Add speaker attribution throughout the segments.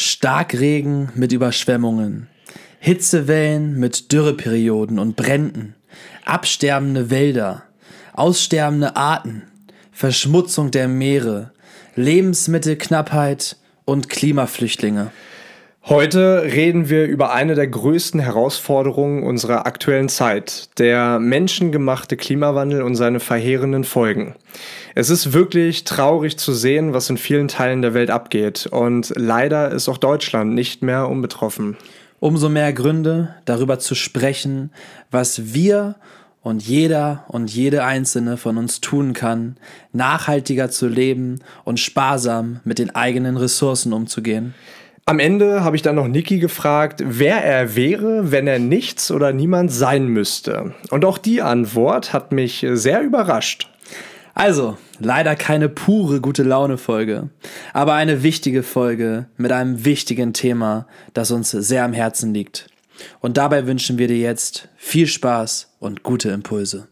Speaker 1: Starkregen mit Überschwemmungen, Hitzewellen mit Dürreperioden und Bränden, absterbende Wälder, aussterbende Arten, Verschmutzung der Meere, Lebensmittelknappheit und Klimaflüchtlinge.
Speaker 2: Heute reden wir über eine der größten Herausforderungen unserer aktuellen Zeit, der menschengemachte Klimawandel und seine verheerenden Folgen. Es ist wirklich traurig zu sehen, was in vielen Teilen der Welt abgeht und leider ist auch Deutschland nicht mehr unbetroffen.
Speaker 1: Umso mehr Gründe, darüber zu sprechen, was wir und jeder und jede einzelne von uns tun kann, nachhaltiger zu leben und sparsam mit den eigenen Ressourcen umzugehen.
Speaker 2: Am Ende habe ich dann noch Niki gefragt, wer er wäre, wenn er nichts oder niemand sein müsste. Und auch die Antwort hat mich sehr überrascht.
Speaker 1: Also, leider keine pure gute Laune Folge, aber eine wichtige Folge mit einem wichtigen Thema, das uns sehr am Herzen liegt. Und dabei wünschen wir dir jetzt viel Spaß und gute Impulse.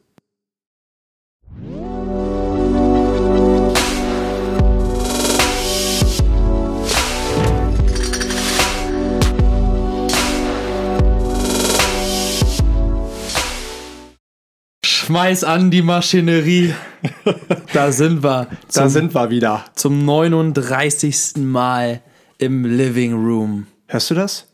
Speaker 1: Schmeiß an die Maschinerie. Da sind wir.
Speaker 2: Zum, da sind wir wieder.
Speaker 1: Zum 39. Mal im Living Room.
Speaker 2: Hörst du das?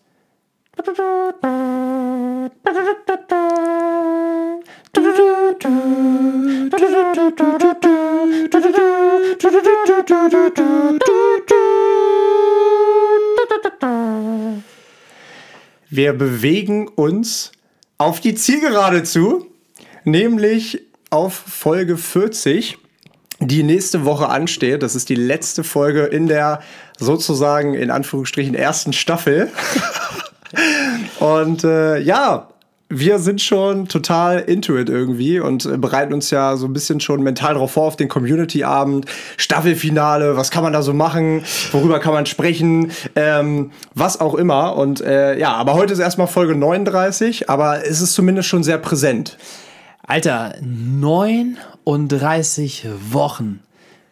Speaker 2: Wir bewegen uns auf die Zielgerade zu nämlich auf Folge 40, die nächste Woche ansteht. Das ist die letzte Folge in der sozusagen in Anführungsstrichen ersten Staffel. Und äh, ja, wir sind schon total into it irgendwie und bereiten uns ja so ein bisschen schon mental darauf vor auf den Community-Abend, Staffelfinale, was kann man da so machen, worüber kann man sprechen, ähm, was auch immer. Und äh, ja, aber heute ist erstmal Folge 39, aber es ist zumindest schon sehr präsent.
Speaker 1: Alter, 39 Wochen.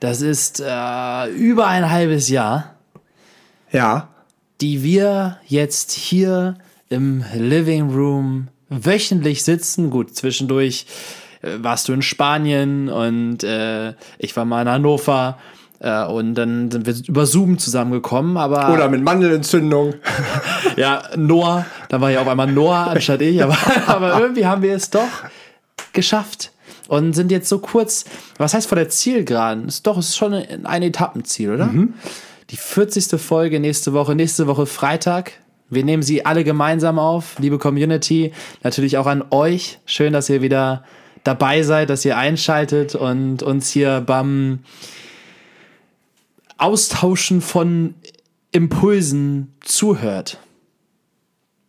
Speaker 1: Das ist äh, über ein halbes Jahr.
Speaker 2: Ja.
Speaker 1: Die wir jetzt hier im Living Room wöchentlich sitzen. Gut, zwischendurch äh, warst du in Spanien und äh, ich war mal in Hannover. Äh, und dann sind wir über Zoom zusammengekommen, aber.
Speaker 2: Oder mit Mandelentzündung.
Speaker 1: ja, Noah, da war ja auf einmal Noah anstatt ich, aber, aber irgendwie haben wir es doch geschafft und sind jetzt so kurz, was heißt vor der Zielgeraden? Ist doch, ist schon ein Etappenziel, oder? Mhm. Die 40. Folge nächste Woche, nächste Woche Freitag. Wir nehmen sie alle gemeinsam auf, liebe Community. Natürlich auch an euch. Schön, dass ihr wieder dabei seid, dass ihr einschaltet und uns hier beim Austauschen von Impulsen zuhört.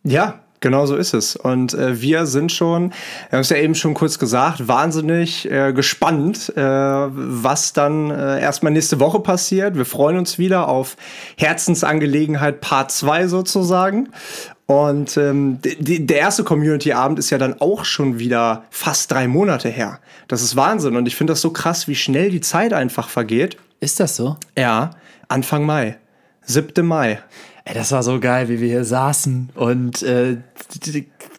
Speaker 2: Ja, Genau so ist es. Und äh, wir sind schon, wir haben es ja eben schon kurz gesagt, wahnsinnig äh, gespannt, äh, was dann äh, erstmal nächste Woche passiert. Wir freuen uns wieder auf Herzensangelegenheit Part 2 sozusagen. Und ähm, die, der erste Community-Abend ist ja dann auch schon wieder fast drei Monate her. Das ist Wahnsinn. Und ich finde das so krass, wie schnell die Zeit einfach vergeht.
Speaker 1: Ist das so?
Speaker 2: Ja, Anfang Mai. 7. Mai.
Speaker 1: Ey, das war so geil, wie wir hier saßen und äh,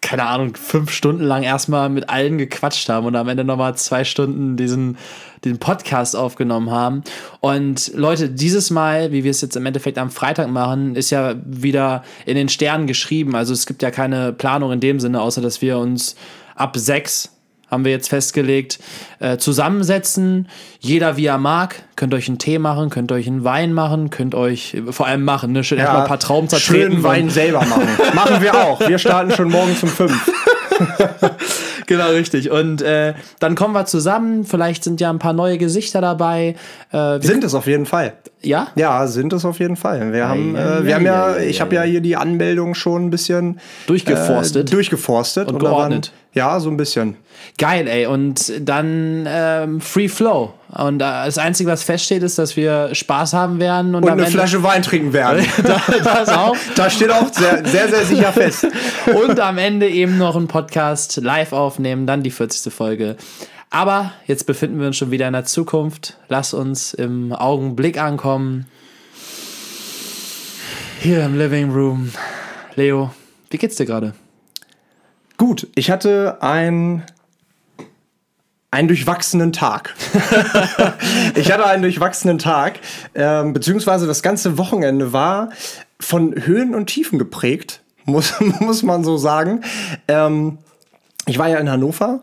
Speaker 1: keine Ahnung, fünf Stunden lang erstmal mit allen gequatscht haben und am Ende nochmal zwei Stunden diesen, diesen Podcast aufgenommen haben. Und Leute, dieses Mal, wie wir es jetzt im Endeffekt am Freitag machen, ist ja wieder in den Sternen geschrieben. Also es gibt ja keine Planung in dem Sinne, außer dass wir uns ab sechs haben wir jetzt festgelegt, äh, zusammensetzen. Jeder wie er mag. Könnt euch einen Tee machen, könnt euch einen Wein machen, könnt euch vor allem machen, ne? Schön ja, erstmal ein paar Trauben zertreten.
Speaker 2: Schön Wein selber machen. machen wir auch. Wir starten schon morgen zum fünf.
Speaker 1: genau, richtig. Und äh, dann kommen wir zusammen. Vielleicht sind ja ein paar neue Gesichter dabei.
Speaker 2: Äh, sind es auf jeden Fall.
Speaker 1: Ja?
Speaker 2: Ja, sind es auf jeden Fall. Wir haben, äh, wir haben ja, ich habe ja hier die Anmeldung schon ein bisschen
Speaker 1: durchgeforstet.
Speaker 2: Äh, durchgeforstet
Speaker 1: und, und geordnet.
Speaker 2: ja, so ein bisschen.
Speaker 1: Geil, ey. Und dann ähm, Free Flow. Und äh, das Einzige, was feststeht, ist, dass wir Spaß haben werden.
Speaker 2: Und, und eine Ende Flasche Wein trinken werden. das auch. Das steht auch sehr, sehr, sehr sicher fest.
Speaker 1: und am Ende eben noch einen Podcast live aufnehmen, dann die 40. Folge. Aber jetzt befinden wir uns schon wieder in der Zukunft. Lass uns im Augenblick ankommen. Hier im Living Room. Leo, wie geht's dir gerade?
Speaker 2: Gut, ich hatte ein einen durchwachsenen Tag. ich hatte einen durchwachsenen Tag, ähm, beziehungsweise das ganze Wochenende war von Höhen und Tiefen geprägt, muss, muss man so sagen. Ähm, ich war ja in Hannover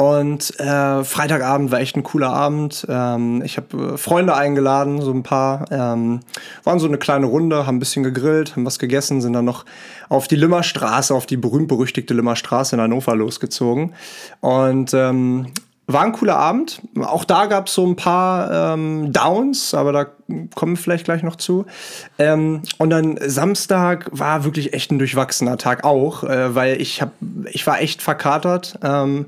Speaker 2: und äh, Freitagabend war echt ein cooler Abend. Ähm, ich habe äh, Freunde eingeladen, so ein paar. Ähm, waren so eine kleine Runde, haben ein bisschen gegrillt, haben was gegessen, sind dann noch auf die Limmerstraße, auf die berühmt-berüchtigte Limmerstraße in Hannover losgezogen. Und ähm, war ein cooler Abend. Auch da gab es so ein paar ähm, Downs, aber da kommen wir vielleicht gleich noch zu. Ähm, und dann Samstag war wirklich echt ein durchwachsener Tag auch, äh, weil ich hab, ich war echt verkatert. Ähm,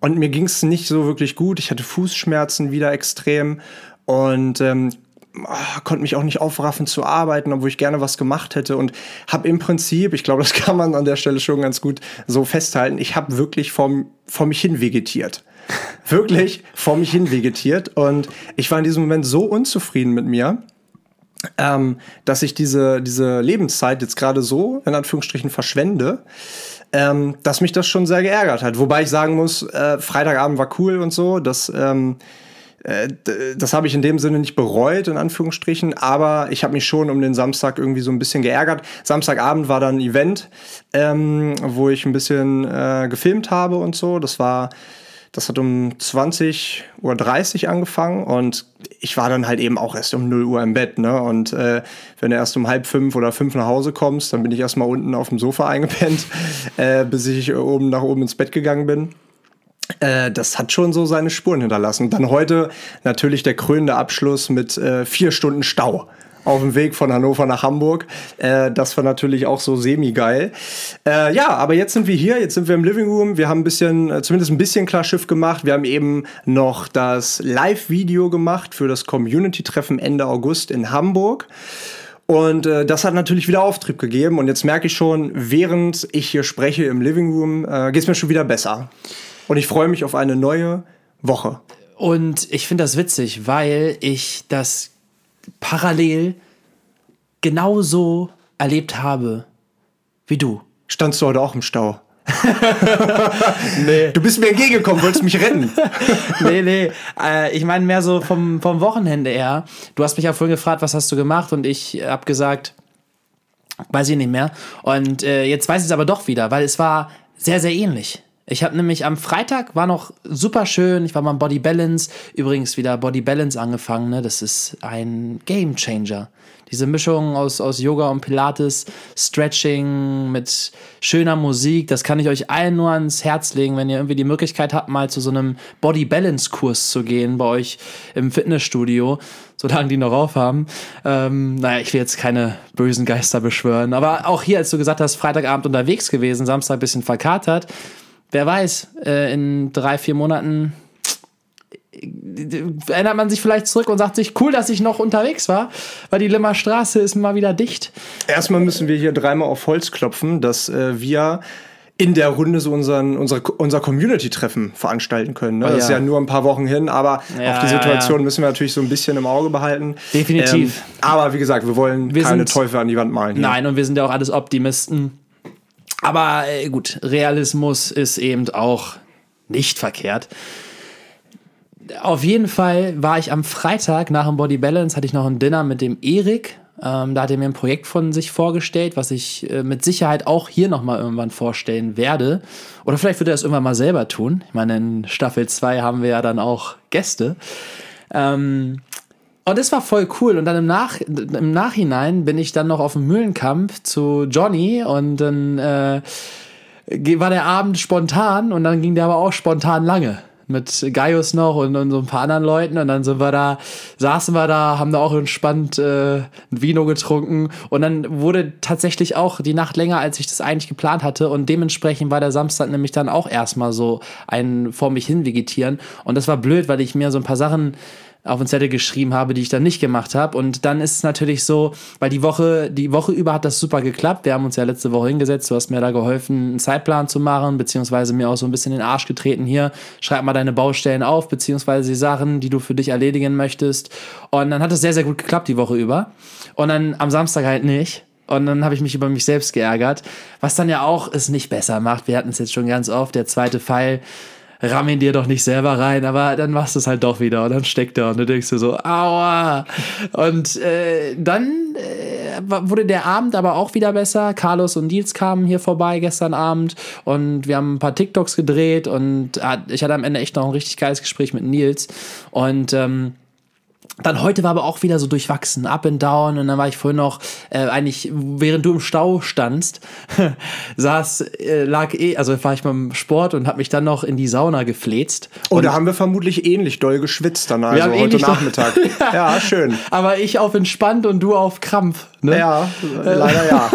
Speaker 2: und mir ging es nicht so wirklich gut. Ich hatte Fußschmerzen wieder extrem und ähm, oh, konnte mich auch nicht aufraffen zu arbeiten, obwohl ich gerne was gemacht hätte und habe im Prinzip, ich glaube, das kann man an der Stelle schon ganz gut so festhalten, ich habe wirklich vor, vor mich hin vegetiert. wirklich vor mich hin vegetiert und ich war in diesem Moment so unzufrieden mit mir, ähm, dass ich diese, diese Lebenszeit jetzt gerade so in Anführungsstrichen verschwende ähm, dass mich das schon sehr geärgert hat. Wobei ich sagen muss, äh, Freitagabend war cool und so, das, ähm, äh, das habe ich in dem Sinne nicht bereut, in Anführungsstrichen, aber ich habe mich schon um den Samstag irgendwie so ein bisschen geärgert. Samstagabend war dann ein Event, ähm, wo ich ein bisschen äh, gefilmt habe und so. Das war das hat um 20.30 Uhr angefangen und ich war dann halt eben auch erst um 0 Uhr im Bett. Ne? Und äh, wenn du erst um halb fünf oder fünf nach Hause kommst, dann bin ich erstmal unten auf dem Sofa eingepennt, äh, bis ich oben nach oben ins Bett gegangen bin. Äh, das hat schon so seine Spuren hinterlassen. Dann heute natürlich der krönende Abschluss mit äh, vier Stunden Stau auf dem Weg von Hannover nach Hamburg. Äh, das war natürlich auch so semi-geil. Äh, ja, aber jetzt sind wir hier, jetzt sind wir im Living Room. Wir haben ein bisschen, äh, zumindest ein bisschen Klarschiff gemacht. Wir haben eben noch das Live-Video gemacht für das Community-Treffen Ende August in Hamburg. Und äh, das hat natürlich wieder Auftrieb gegeben. Und jetzt merke ich schon, während ich hier spreche im Living Room, äh, geht es mir schon wieder besser. Und ich freue mich auf eine neue Woche.
Speaker 1: Und ich finde das witzig, weil ich das parallel genauso erlebt habe wie du.
Speaker 2: Standst du heute auch im Stau? nee. Du bist mir entgegengekommen, wolltest mich retten.
Speaker 1: nee, nee. Äh, ich meine mehr so vom, vom Wochenende her. Du hast mich ja vorhin gefragt, was hast du gemacht? Und ich habe gesagt, weiß ich nicht mehr. Und äh, jetzt weiß ich es aber doch wieder, weil es war sehr, sehr ähnlich. Ich habe nämlich am Freitag war noch super schön. Ich war mal im Body Balance. Übrigens wieder Body Balance angefangen. Ne? Das ist ein Game Changer. Diese Mischung aus, aus Yoga und Pilates, Stretching mit schöner Musik, das kann ich euch allen nur ans Herz legen, wenn ihr irgendwie die Möglichkeit habt, mal zu so einem Body Balance Kurs zu gehen bei euch im Fitnessstudio, solange die noch aufhaben. Ähm, naja, ich will jetzt keine bösen Geister beschwören, aber auch hier, als du gesagt hast, Freitagabend unterwegs gewesen, Samstag bisschen verkatert wer weiß, äh, in drei, vier Monaten erinnert man sich vielleicht zurück und sagt sich, cool, dass ich noch unterwegs war, weil die Limmer Straße ist mal wieder dicht.
Speaker 2: Erstmal müssen wir hier dreimal auf Holz klopfen, dass äh, wir in der Runde so unseren, unser, unser Community-Treffen veranstalten können. Ne? Oh, das ist ja nur ein paar Wochen hin, aber ja, auf die Situation ja, ja. müssen wir natürlich so ein bisschen im Auge behalten.
Speaker 1: Definitiv.
Speaker 2: Ähm, aber wie gesagt, wir wollen wir keine sind, Teufel an die Wand malen. Hier.
Speaker 1: Nein, und wir sind ja auch alles Optimisten. Aber äh, gut, Realismus ist eben auch nicht verkehrt. Auf jeden Fall war ich am Freitag nach dem Body Balance, hatte ich noch ein Dinner mit dem Erik. Ähm, da hat er mir ein Projekt von sich vorgestellt, was ich äh, mit Sicherheit auch hier nochmal irgendwann vorstellen werde. Oder vielleicht wird er es irgendwann mal selber tun. Ich meine, in Staffel 2 haben wir ja dann auch Gäste. Ähm, und das war voll cool. Und dann im, Nach im Nachhinein bin ich dann noch auf dem Mühlenkampf zu Johnny und dann äh, war der Abend spontan und dann ging der aber auch spontan lange. Mit Gaius noch und, und so ein paar anderen Leuten. Und dann sind wir da, saßen wir da, haben da auch entspannt äh, ein Vino getrunken. Und dann wurde tatsächlich auch die Nacht länger, als ich das eigentlich geplant hatte. Und dementsprechend war der Samstag nämlich dann auch erstmal so ein vor mich hin vegetieren. Und das war blöd, weil ich mir so ein paar Sachen auf den Zettel geschrieben habe, die ich dann nicht gemacht habe. Und dann ist es natürlich so, weil die Woche, die Woche über hat das super geklappt. Wir haben uns ja letzte Woche hingesetzt. Du hast mir da geholfen, einen Zeitplan zu machen, beziehungsweise mir auch so ein bisschen in den Arsch getreten. Hier, schreib mal deine Baustellen auf, beziehungsweise die Sachen, die du für dich erledigen möchtest. Und dann hat es sehr, sehr gut geklappt die Woche über. Und dann am Samstag halt nicht. Und dann habe ich mich über mich selbst geärgert, was dann ja auch es nicht besser macht. Wir hatten es jetzt schon ganz oft, der zweite Pfeil ramm ihn dir doch nicht selber rein, aber dann machst du es halt doch wieder und dann steckt er und du denkst dir so, aua. Und äh, dann äh, wurde der Abend aber auch wieder besser. Carlos und Nils kamen hier vorbei gestern Abend und wir haben ein paar TikToks gedreht und äh, ich hatte am Ende echt noch ein richtig geiles Gespräch mit Nils und ähm, dann heute war aber auch wieder so durchwachsen, up and down. Und dann war ich vorhin noch, äh, eigentlich, während du im Stau standst, saß, äh, lag eh, also war ich beim Sport und habe mich dann noch in die Sauna gefläzt.
Speaker 2: Und, da haben wir vermutlich ähnlich doll geschwitzt dann, also heute Nachmittag.
Speaker 1: ja.
Speaker 2: ja, schön.
Speaker 1: Aber ich auf entspannt und du auf Krampf. Ne?
Speaker 2: Ja, leider ja.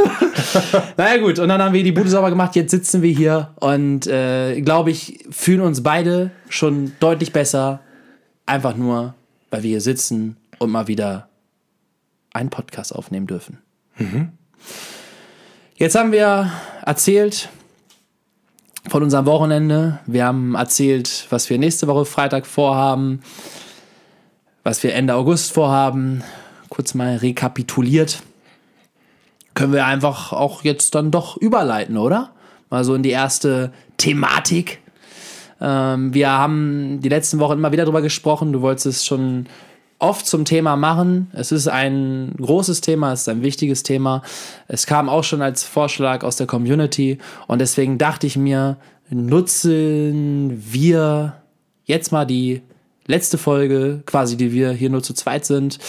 Speaker 1: naja gut, und dann haben wir die Bude sauber gemacht, jetzt sitzen wir hier und äh, glaube ich, fühlen uns beide schon deutlich besser. Einfach nur weil wir hier sitzen und mal wieder einen Podcast aufnehmen dürfen. Mhm. Jetzt haben wir erzählt von unserem Wochenende. Wir haben erzählt, was wir nächste Woche Freitag vorhaben, was wir Ende August vorhaben. Kurz mal rekapituliert. Können wir einfach auch jetzt dann doch überleiten, oder? Mal so in die erste Thematik ähm, wir haben die letzten Wochen immer wieder darüber gesprochen. Du wolltest es schon oft zum Thema machen. Es ist ein großes Thema, es ist ein wichtiges Thema. Es kam auch schon als Vorschlag aus der Community und deswegen dachte ich mir, nutzen wir jetzt mal die letzte Folge, quasi die wir hier nur zu zweit sind,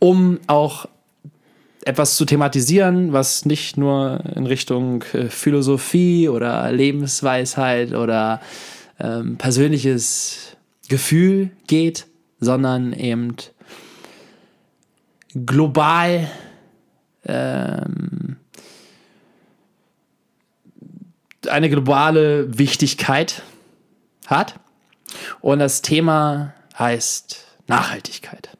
Speaker 1: um auch etwas zu thematisieren, was nicht nur in Richtung äh, Philosophie oder Lebensweisheit oder ähm, persönliches Gefühl geht, sondern eben global ähm, eine globale Wichtigkeit hat. Und das Thema heißt Nachhaltigkeit.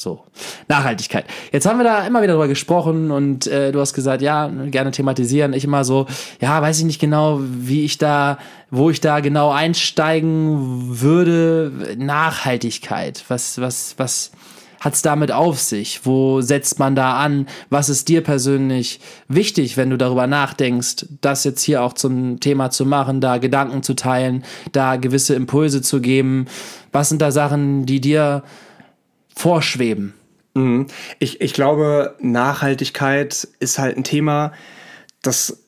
Speaker 1: So, Nachhaltigkeit. Jetzt haben wir da immer wieder drüber gesprochen und äh, du hast gesagt, ja, gerne thematisieren. Ich immer so, ja, weiß ich nicht genau, wie ich da, wo ich da genau einsteigen würde. Nachhaltigkeit. Was, was, was hat's damit auf sich? Wo setzt man da an? Was ist dir persönlich wichtig, wenn du darüber nachdenkst, das jetzt hier auch zum Thema zu machen, da Gedanken zu teilen, da gewisse Impulse zu geben? Was sind da Sachen, die dir vorschweben.
Speaker 2: Mhm. Ich, ich glaube, Nachhaltigkeit ist halt ein Thema, das.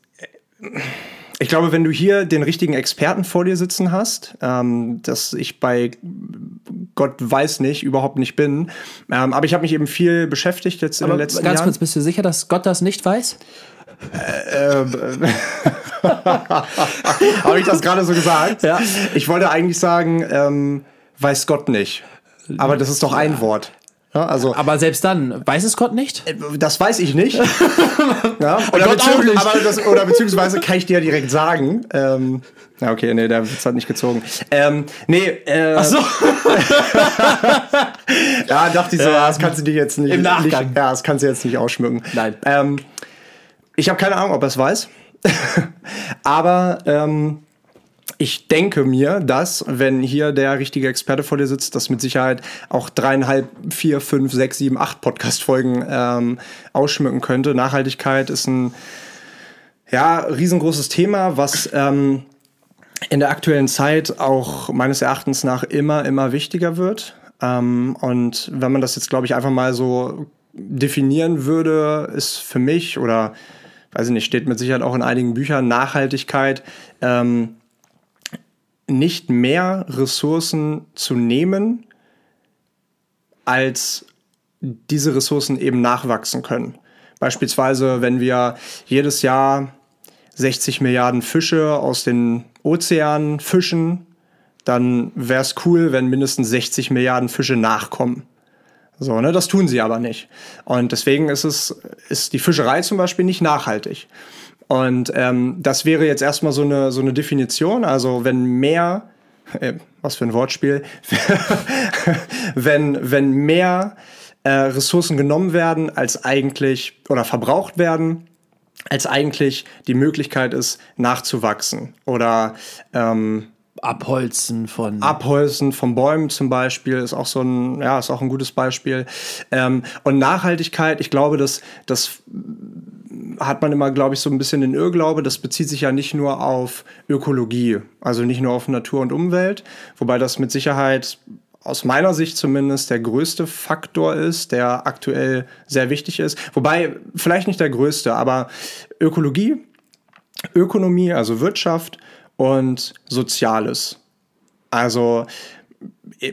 Speaker 2: Ich glaube, wenn du hier den richtigen Experten vor dir sitzen hast, ähm, dass ich bei Gott weiß nicht, überhaupt nicht bin, ähm, aber ich habe mich eben viel beschäftigt jetzt aber in den letzten
Speaker 1: ganz
Speaker 2: Jahren.
Speaker 1: Ganz kurz, bist du sicher, dass Gott das nicht weiß?
Speaker 2: Äh, äh, habe ich das gerade so gesagt?
Speaker 1: Ja.
Speaker 2: Ich wollte eigentlich sagen, ähm, weiß Gott nicht. Aber das ist doch ein Wort. Ja, also,
Speaker 1: aber selbst dann, weiß es Gott nicht?
Speaker 2: Äh, das weiß ich nicht. ja, oder, Gott auch nicht. Das, oder beziehungsweise kann ich dir direkt sagen. Ähm, ja, okay, nee, der Witz hat nicht gezogen. Ähm, nee, äh,
Speaker 1: Ach so.
Speaker 2: ja, dachte ich so, ja, das kannst du dir jetzt nicht.
Speaker 1: Im Nachgang.
Speaker 2: Nicht, ja, das kannst du jetzt nicht ausschmücken.
Speaker 1: Nein.
Speaker 2: Ähm, ich habe keine Ahnung, ob er es weiß. aber ähm, ich denke mir, dass, wenn hier der richtige Experte vor dir sitzt, dass mit Sicherheit auch dreieinhalb, vier, fünf, sechs, sieben, acht Podcast-Folgen ähm, ausschmücken könnte. Nachhaltigkeit ist ein ja, riesengroßes Thema, was ähm, in der aktuellen Zeit auch meines Erachtens nach immer, immer wichtiger wird. Ähm, und wenn man das jetzt, glaube ich, einfach mal so definieren würde, ist für mich oder weiß ich nicht, steht mit Sicherheit auch in einigen Büchern Nachhaltigkeit ähm, nicht mehr Ressourcen zu nehmen, als diese Ressourcen eben nachwachsen können. Beispielsweise, wenn wir jedes Jahr 60 Milliarden Fische aus den Ozeanen fischen, dann wäre es cool, wenn mindestens 60 Milliarden Fische nachkommen. So, ne, das tun sie aber nicht. Und deswegen ist es, ist die Fischerei zum Beispiel nicht nachhaltig. Und ähm, das wäre jetzt erstmal so eine, so eine Definition. Also wenn mehr, äh, was für ein Wortspiel, wenn, wenn mehr äh, Ressourcen genommen werden, als eigentlich oder verbraucht werden, als eigentlich die Möglichkeit ist, nachzuwachsen oder ähm,
Speaker 1: Abholzen von.
Speaker 2: Abholzen von Bäumen zum Beispiel ist auch so ein, ja, ist auch ein gutes Beispiel. Ähm, und Nachhaltigkeit, ich glaube, dass das hat man immer, glaube ich, so ein bisschen den Irrglaube. Das bezieht sich ja nicht nur auf Ökologie, also nicht nur auf Natur und Umwelt, wobei das mit Sicherheit aus meiner Sicht zumindest der größte Faktor ist, der aktuell sehr wichtig ist. Wobei vielleicht nicht der größte, aber Ökologie, Ökonomie, also Wirtschaft und Soziales. Also, e,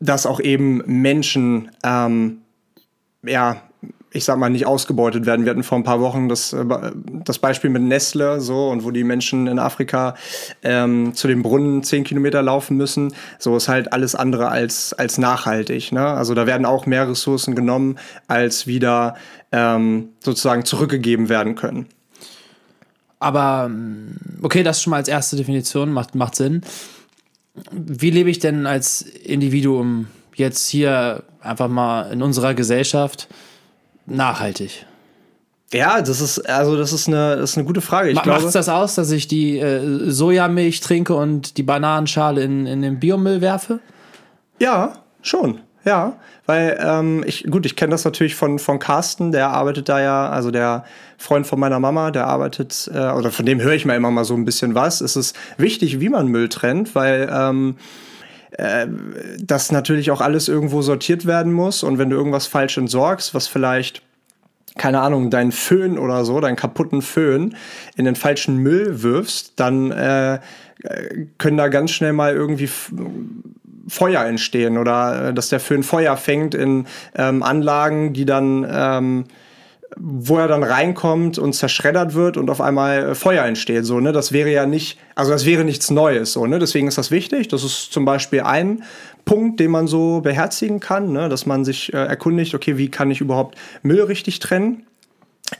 Speaker 2: dass auch eben Menschen, ähm, ja, ich sag mal, nicht ausgebeutet werden. Wir hatten vor ein paar Wochen das, äh, das Beispiel mit Nestle, so, und wo die Menschen in Afrika ähm, zu den Brunnen zehn Kilometer laufen müssen. So ist halt alles andere als, als nachhaltig. Ne? Also da werden auch mehr Ressourcen genommen, als wieder ähm, sozusagen zurückgegeben werden können.
Speaker 1: Aber mm, okay, das schon mal als erste Definition macht, macht Sinn. Wie lebe ich denn als Individuum jetzt hier einfach mal in unserer Gesellschaft nachhaltig?
Speaker 2: Ja, das ist also das ist eine das ist eine gute Frage.
Speaker 1: Ich Macht es das aus, dass ich die äh, Sojamilch trinke und die Bananenschale in, in den Biomüll werfe?
Speaker 2: Ja, schon. Ja, weil ähm, ich, gut, ich kenne das natürlich von, von Carsten, der arbeitet da ja, also der Freund von meiner Mama, der arbeitet, äh, oder von dem höre ich mir immer mal so ein bisschen was. Es ist wichtig, wie man Müll trennt, weil ähm, äh, das natürlich auch alles irgendwo sortiert werden muss. Und wenn du irgendwas falsch entsorgst, was vielleicht keine Ahnung, deinen Föhn oder so, deinen kaputten Föhn in den falschen Müll wirfst, dann äh, können da ganz schnell mal irgendwie Feuer entstehen oder äh, dass der Föhn Feuer fängt in ähm, Anlagen, die dann, ähm, wo er dann reinkommt und zerschreddert wird und auf einmal äh, Feuer entsteht. So, ne? Das wäre ja nicht, also das wäre nichts Neues. So, ne? Deswegen ist das wichtig. Das ist zum Beispiel ein Punkt, den man so beherzigen kann, ne? dass man sich äh, erkundigt, okay, wie kann ich überhaupt Müll richtig trennen?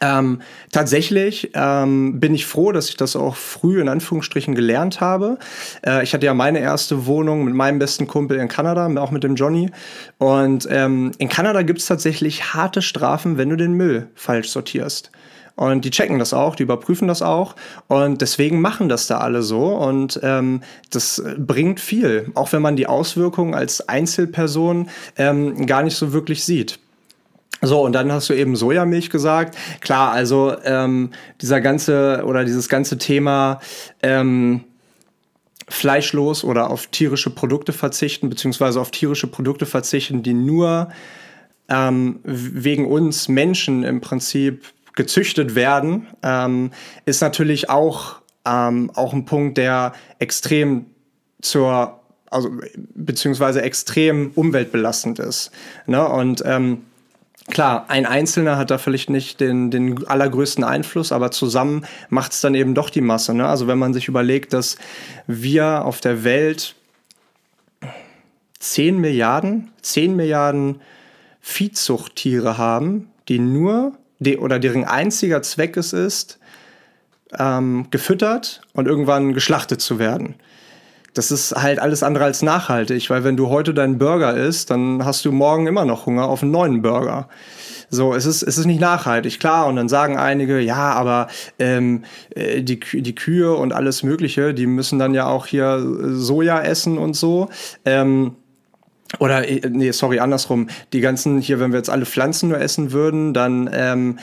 Speaker 2: Ähm, tatsächlich ähm, bin ich froh, dass ich das auch früh in Anführungsstrichen gelernt habe. Äh, ich hatte ja meine erste Wohnung mit meinem besten Kumpel in Kanada, auch mit dem Johnny. Und ähm, in Kanada gibt es tatsächlich harte Strafen, wenn du den Müll falsch sortierst. Und die checken das auch, die überprüfen das auch. Und deswegen machen das da alle so. Und ähm, das bringt viel, auch wenn man die Auswirkungen als Einzelperson ähm, gar nicht so wirklich sieht. So, und dann hast du eben Sojamilch gesagt. Klar, also ähm, dieser ganze oder dieses ganze Thema ähm, fleischlos oder auf tierische Produkte verzichten, beziehungsweise auf tierische Produkte verzichten, die nur ähm, wegen uns Menschen im Prinzip gezüchtet werden, ähm, ist natürlich auch, ähm, auch ein Punkt, der extrem zur, also beziehungsweise extrem umweltbelastend ist. Ne? Und ähm, Klar, ein Einzelner hat da vielleicht nicht den, den allergrößten Einfluss, aber zusammen macht es dann eben doch die Masse. Ne? Also wenn man sich überlegt, dass wir auf der Welt 10 Milliarden, 10 Milliarden Viehzuchttiere haben, die nur die, oder deren einziger Zweck es ist, ähm, gefüttert und irgendwann geschlachtet zu werden das ist halt alles andere als nachhaltig, weil wenn du heute deinen Burger isst, dann hast du morgen immer noch Hunger auf einen neuen Burger. So, es ist, es ist nicht nachhaltig, klar. Und dann sagen einige, ja, aber ähm, äh, die, die Kühe und alles Mögliche, die müssen dann ja auch hier Soja essen und so. Ähm, oder, äh, nee, sorry, andersrum. Die ganzen hier, wenn wir jetzt alle Pflanzen nur essen würden, dann ähm,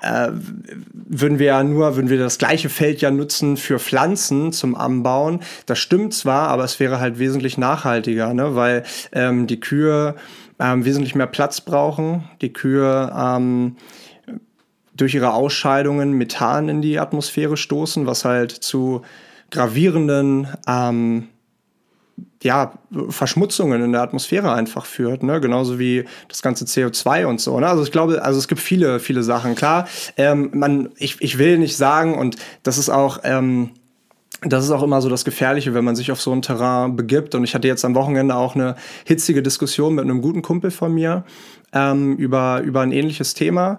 Speaker 2: äh, würden wir ja nur, würden wir das gleiche Feld ja nutzen für Pflanzen zum Anbauen. Das stimmt zwar, aber es wäre halt wesentlich nachhaltiger, ne? weil ähm, die Kühe ähm, wesentlich mehr Platz brauchen. Die Kühe ähm, durch ihre Ausscheidungen Methan in die Atmosphäre stoßen, was halt zu gravierenden ähm, ja, Verschmutzungen in der Atmosphäre einfach führt, ne? genauso wie das ganze CO2 und so. Ne? Also ich glaube, also es gibt viele, viele Sachen. Klar, ähm, man, ich, ich will nicht sagen, und das ist auch, ähm, das ist auch immer so das Gefährliche, wenn man sich auf so ein Terrain begibt. Und ich hatte jetzt am Wochenende auch eine hitzige Diskussion mit einem guten Kumpel von mir ähm, über, über ein ähnliches Thema.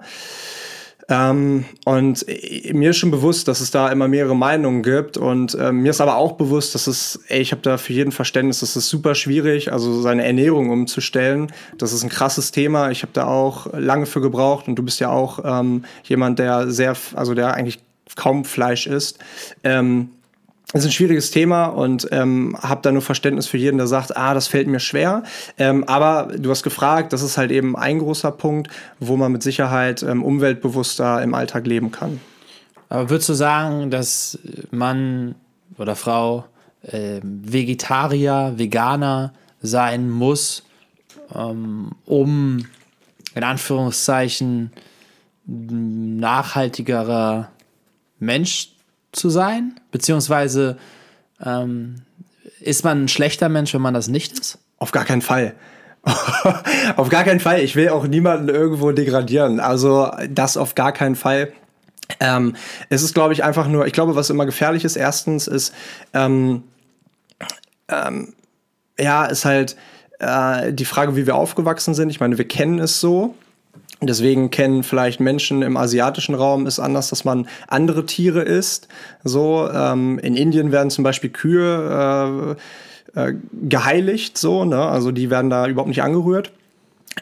Speaker 2: Ähm, und mir ist schon bewusst, dass es da immer mehrere Meinungen gibt. Und ähm, mir ist aber auch bewusst, dass es, ey, ich habe da für jeden Verständnis, das ist super schwierig, also seine Ernährung umzustellen. Das ist ein krasses Thema. Ich habe da auch lange für gebraucht und du bist ja auch ähm, jemand, der sehr, also der eigentlich kaum Fleisch isst. Ähm, ist ein schwieriges Thema und ähm, habe da nur Verständnis für jeden, der sagt, ah, das fällt mir schwer. Ähm, aber du hast gefragt, das ist halt eben ein großer Punkt, wo man mit Sicherheit ähm, umweltbewusster im Alltag leben kann.
Speaker 1: Aber würdest du sagen, dass Mann oder Frau äh, Vegetarier, Veganer sein muss, ähm, um in Anführungszeichen nachhaltigerer Mensch zu sein? Beziehungsweise ähm, ist man ein schlechter Mensch, wenn man das nicht ist?
Speaker 2: Auf gar keinen Fall. auf gar keinen Fall. Ich will auch niemanden irgendwo degradieren. Also das auf gar keinen Fall. Ähm, es ist, glaube ich, einfach nur, ich glaube, was immer gefährlich ist, erstens ist, ähm, ähm, ja, ist halt äh, die Frage, wie wir aufgewachsen sind. Ich meine, wir kennen es so. Deswegen kennen vielleicht Menschen im asiatischen Raum ist anders, dass man andere Tiere isst. So ähm, in Indien werden zum Beispiel Kühe äh, äh, geheiligt, so ne, also die werden da überhaupt nicht angerührt.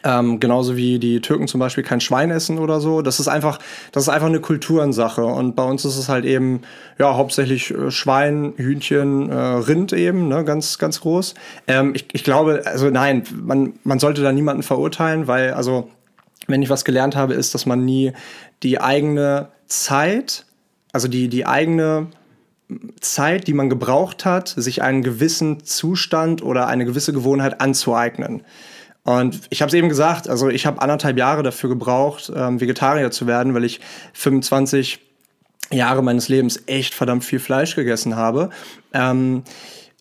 Speaker 2: Ähm, genauso wie die Türken zum Beispiel kein Schwein essen oder so. Das ist einfach, das ist einfach eine Kulturensache. Und bei uns ist es halt eben, ja, hauptsächlich äh, Schwein, Hühnchen, äh, Rind eben, ne, ganz, ganz groß. Ähm, ich, ich glaube, also nein, man, man sollte da niemanden verurteilen, weil, also wenn ich was gelernt habe, ist, dass man nie die eigene Zeit, also die, die eigene Zeit, die man gebraucht hat, sich einen gewissen Zustand oder eine gewisse Gewohnheit anzueignen. Und ich habe es eben gesagt, also ich habe anderthalb Jahre dafür gebraucht, ähm, Vegetarier zu werden, weil ich 25 Jahre meines Lebens echt verdammt viel Fleisch gegessen habe. Ähm,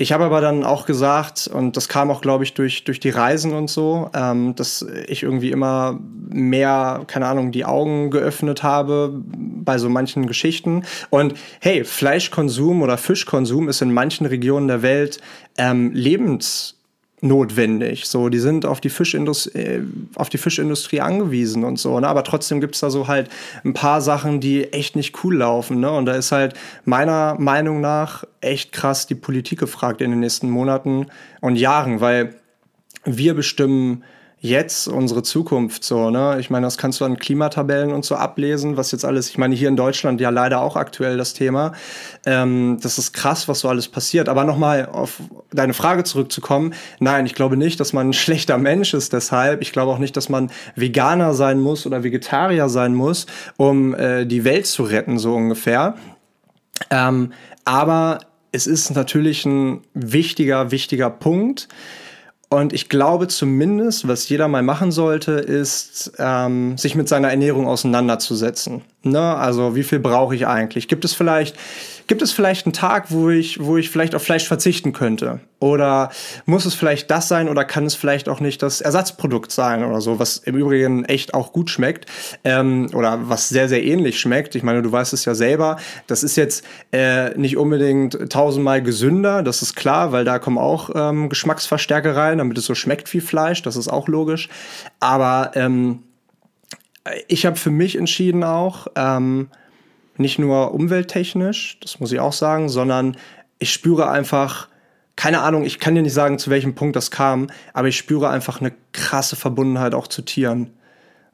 Speaker 2: ich habe aber dann auch gesagt, und das kam auch, glaube ich, durch, durch die Reisen und so, ähm, dass ich irgendwie immer mehr, keine Ahnung, die Augen geöffnet habe bei so manchen Geschichten. Und hey, Fleischkonsum oder Fischkonsum ist in manchen Regionen der Welt ähm, lebens notwendig. So, die sind auf die Fischindustrie, äh, auf die Fischindustrie angewiesen und so. Ne? Aber trotzdem gibt es da so halt ein paar Sachen, die echt nicht cool laufen. Ne? Und da ist halt meiner Meinung nach echt krass die Politik gefragt in den nächsten Monaten und Jahren, weil wir bestimmen jetzt unsere Zukunft so, ne? Ich meine, das kannst du an Klimatabellen und so ablesen, was jetzt alles, ich meine, hier in Deutschland ja leider auch aktuell das Thema. Ähm, das ist krass, was so alles passiert. Aber nochmal auf deine Frage zurückzukommen, nein, ich glaube nicht, dass man ein schlechter Mensch ist deshalb. Ich glaube auch nicht, dass man Veganer sein muss oder Vegetarier sein muss, um äh, die Welt zu retten, so ungefähr. Ähm, aber es ist natürlich ein wichtiger, wichtiger Punkt. Und ich glaube zumindest, was jeder mal machen sollte, ist, ähm, sich mit seiner Ernährung auseinanderzusetzen. Ne? Also wie viel brauche ich eigentlich? Gibt es vielleicht Gibt es vielleicht einen Tag, wo ich, wo ich vielleicht auf Fleisch verzichten könnte? Oder muss es vielleicht das sein oder kann es vielleicht auch nicht das Ersatzprodukt sein oder so, was im Übrigen echt auch gut schmeckt ähm, oder was sehr, sehr ähnlich schmeckt? Ich meine, du weißt es ja selber, das ist jetzt äh, nicht unbedingt tausendmal gesünder, das ist klar, weil da kommen auch ähm, Geschmacksverstärker rein, damit es so schmeckt wie Fleisch, das ist auch logisch. Aber ähm, ich habe für mich entschieden auch, ähm, nicht nur umwelttechnisch, das muss ich auch sagen, sondern ich spüre einfach, keine Ahnung, ich kann dir nicht sagen, zu welchem Punkt das kam, aber ich spüre einfach eine krasse Verbundenheit auch zu Tieren.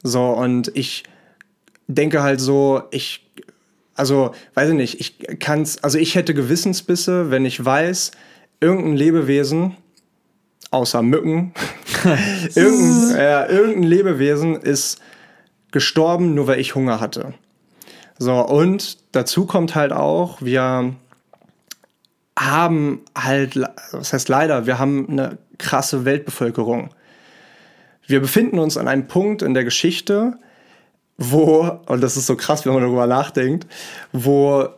Speaker 2: So, und ich denke halt so, ich, also, weiß ich nicht, ich kann's, also ich hätte Gewissensbisse, wenn ich weiß, irgendein Lebewesen, außer Mücken, irgendein, äh, irgendein Lebewesen ist gestorben, nur weil ich Hunger hatte. So, und dazu kommt halt auch, wir haben halt, was heißt leider, wir haben eine krasse Weltbevölkerung. Wir befinden uns an einem Punkt in der Geschichte, wo, und das ist so krass, wenn man darüber nachdenkt, wo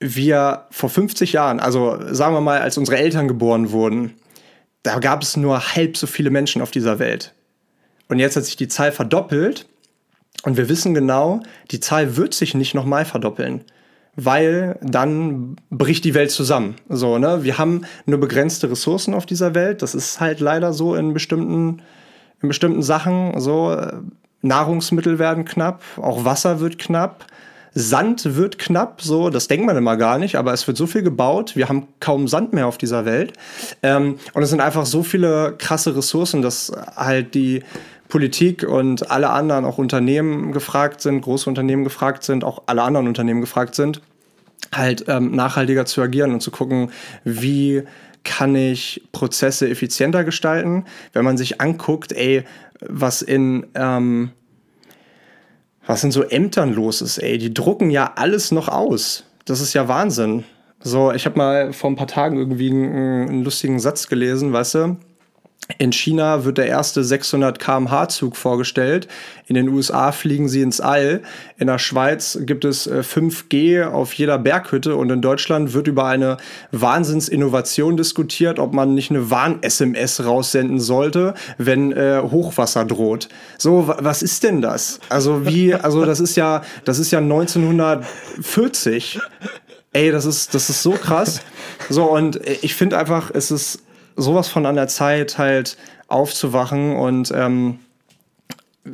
Speaker 2: wir vor 50 Jahren, also sagen wir mal, als unsere Eltern geboren wurden, da gab es nur halb so viele Menschen auf dieser Welt. Und jetzt hat sich die Zahl verdoppelt und wir wissen genau, die Zahl wird sich nicht nochmal verdoppeln, weil dann bricht die Welt zusammen. So, ne? Wir haben nur begrenzte Ressourcen auf dieser Welt. Das ist halt leider so in bestimmten, in bestimmten Sachen. So, Nahrungsmittel werden knapp, auch Wasser wird knapp. Sand wird knapp, so, das denkt man immer gar nicht, aber es wird so viel gebaut, wir haben kaum Sand mehr auf dieser Welt. Ähm, und es sind einfach so viele krasse Ressourcen, dass halt die Politik und alle anderen, auch Unternehmen gefragt sind, große Unternehmen gefragt sind, auch alle anderen Unternehmen gefragt sind, halt ähm, nachhaltiger zu agieren und zu gucken, wie kann ich Prozesse effizienter gestalten. Wenn man sich anguckt, ey, was in ähm, was in so Ämtern los ist, ey, die drucken ja alles noch aus. Das ist ja Wahnsinn. So, ich habe mal vor ein paar Tagen irgendwie einen, einen lustigen Satz gelesen, weißt du? In China wird der erste 600 km/h Zug vorgestellt. In den USA fliegen sie ins All. In der Schweiz gibt es 5G äh, auf jeder Berghütte und in Deutschland wird über eine Wahnsinnsinnovation diskutiert, ob man nicht eine Warn-SMS raussenden sollte, wenn äh, Hochwasser droht. So, was ist denn das? Also wie, also das ist ja, das ist ja 1940. Ey, das ist, das ist so krass. So, und ich finde einfach, es ist sowas von an der Zeit, halt aufzuwachen und ähm,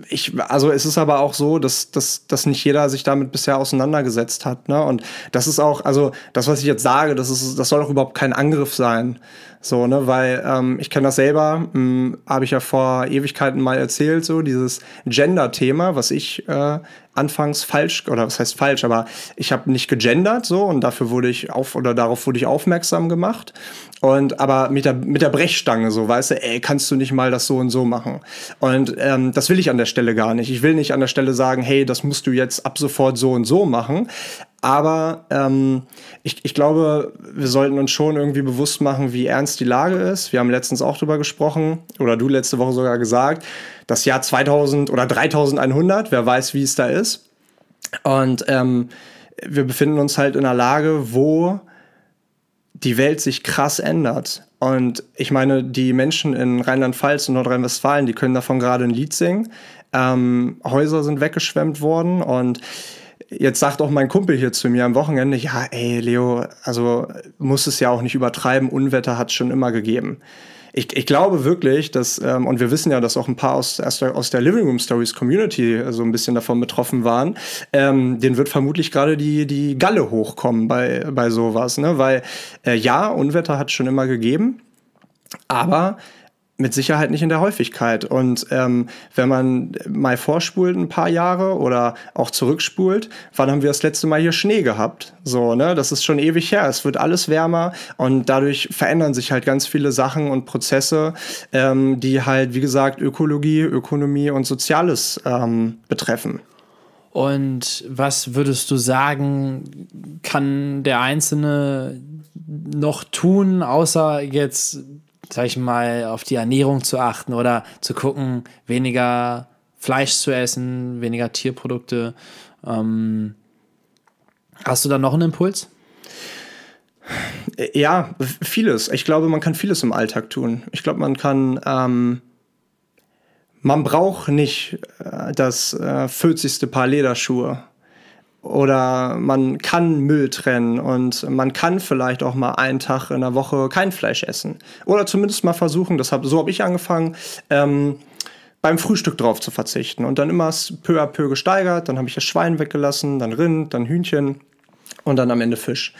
Speaker 2: ich, also es ist aber auch so, dass, dass, dass nicht jeder sich damit bisher auseinandergesetzt hat. Ne? Und das ist auch, also das, was ich jetzt sage, das, ist, das soll auch überhaupt kein Angriff sein. So, ne, weil ähm, ich kenne das selber, hm, habe ich ja vor Ewigkeiten mal erzählt, so dieses Gender-Thema, was ich äh, anfangs falsch, oder was heißt falsch, aber ich habe nicht gegendert so und dafür wurde ich auf oder darauf wurde ich aufmerksam gemacht. Und aber mit der, mit der Brechstange, so, weißt du, ey, kannst du nicht mal das so und so machen. Und ähm, das will ich an der Stelle gar nicht. Ich will nicht an der Stelle sagen, hey, das musst du jetzt ab sofort so und so machen. Aber ähm, ich, ich glaube, wir sollten uns schon irgendwie bewusst machen, wie ernst die Lage ist. Wir haben letztens auch drüber gesprochen, oder du letzte Woche sogar gesagt, das Jahr 2000 oder 3100, wer weiß, wie es da ist. Und ähm, wir befinden uns halt in einer Lage, wo die Welt sich krass ändert. Und ich meine, die Menschen in Rheinland-Pfalz und Nordrhein-Westfalen, die können davon gerade ein Lied singen. Ähm, Häuser sind weggeschwemmt worden und Jetzt sagt auch mein Kumpel hier zu mir am Wochenende, ja, ey, Leo, also muss es ja auch nicht übertreiben, Unwetter hat es schon immer gegeben. Ich, ich glaube wirklich, dass, ähm, und wir wissen ja, dass auch ein paar aus, aus der Living Room Stories Community so ein bisschen davon betroffen waren, ähm, denen wird vermutlich gerade die, die Galle hochkommen bei, bei sowas, ne? Weil äh, ja, Unwetter hat es schon immer gegeben, aber mit Sicherheit nicht in der Häufigkeit. Und ähm, wenn man mal vorspult ein paar Jahre oder auch zurückspult, wann haben wir das letzte Mal hier Schnee gehabt? So, ne? Das ist schon ewig her. Es wird alles wärmer und dadurch verändern sich halt ganz viele Sachen und Prozesse, ähm, die halt, wie gesagt, Ökologie, Ökonomie und Soziales ähm, betreffen.
Speaker 1: Und was würdest du sagen, kann der Einzelne noch tun, außer jetzt sag ich mal, auf die Ernährung zu achten oder zu gucken, weniger Fleisch zu essen, weniger Tierprodukte. Ähm, hast du da noch einen Impuls?
Speaker 2: Ja, vieles. Ich glaube, man kann vieles im Alltag tun. Ich glaube, man kann, ähm, man braucht nicht äh, das äh, 40. Paar Lederschuhe oder man kann Müll trennen und man kann vielleicht auch mal einen Tag in der Woche kein Fleisch essen. Oder zumindest mal versuchen, das hab, so habe ich angefangen, ähm, beim Frühstück drauf zu verzichten. Und dann immer peu à peu gesteigert. Dann habe ich das Schwein weggelassen, dann Rind, dann Hühnchen und dann am Ende Fisch.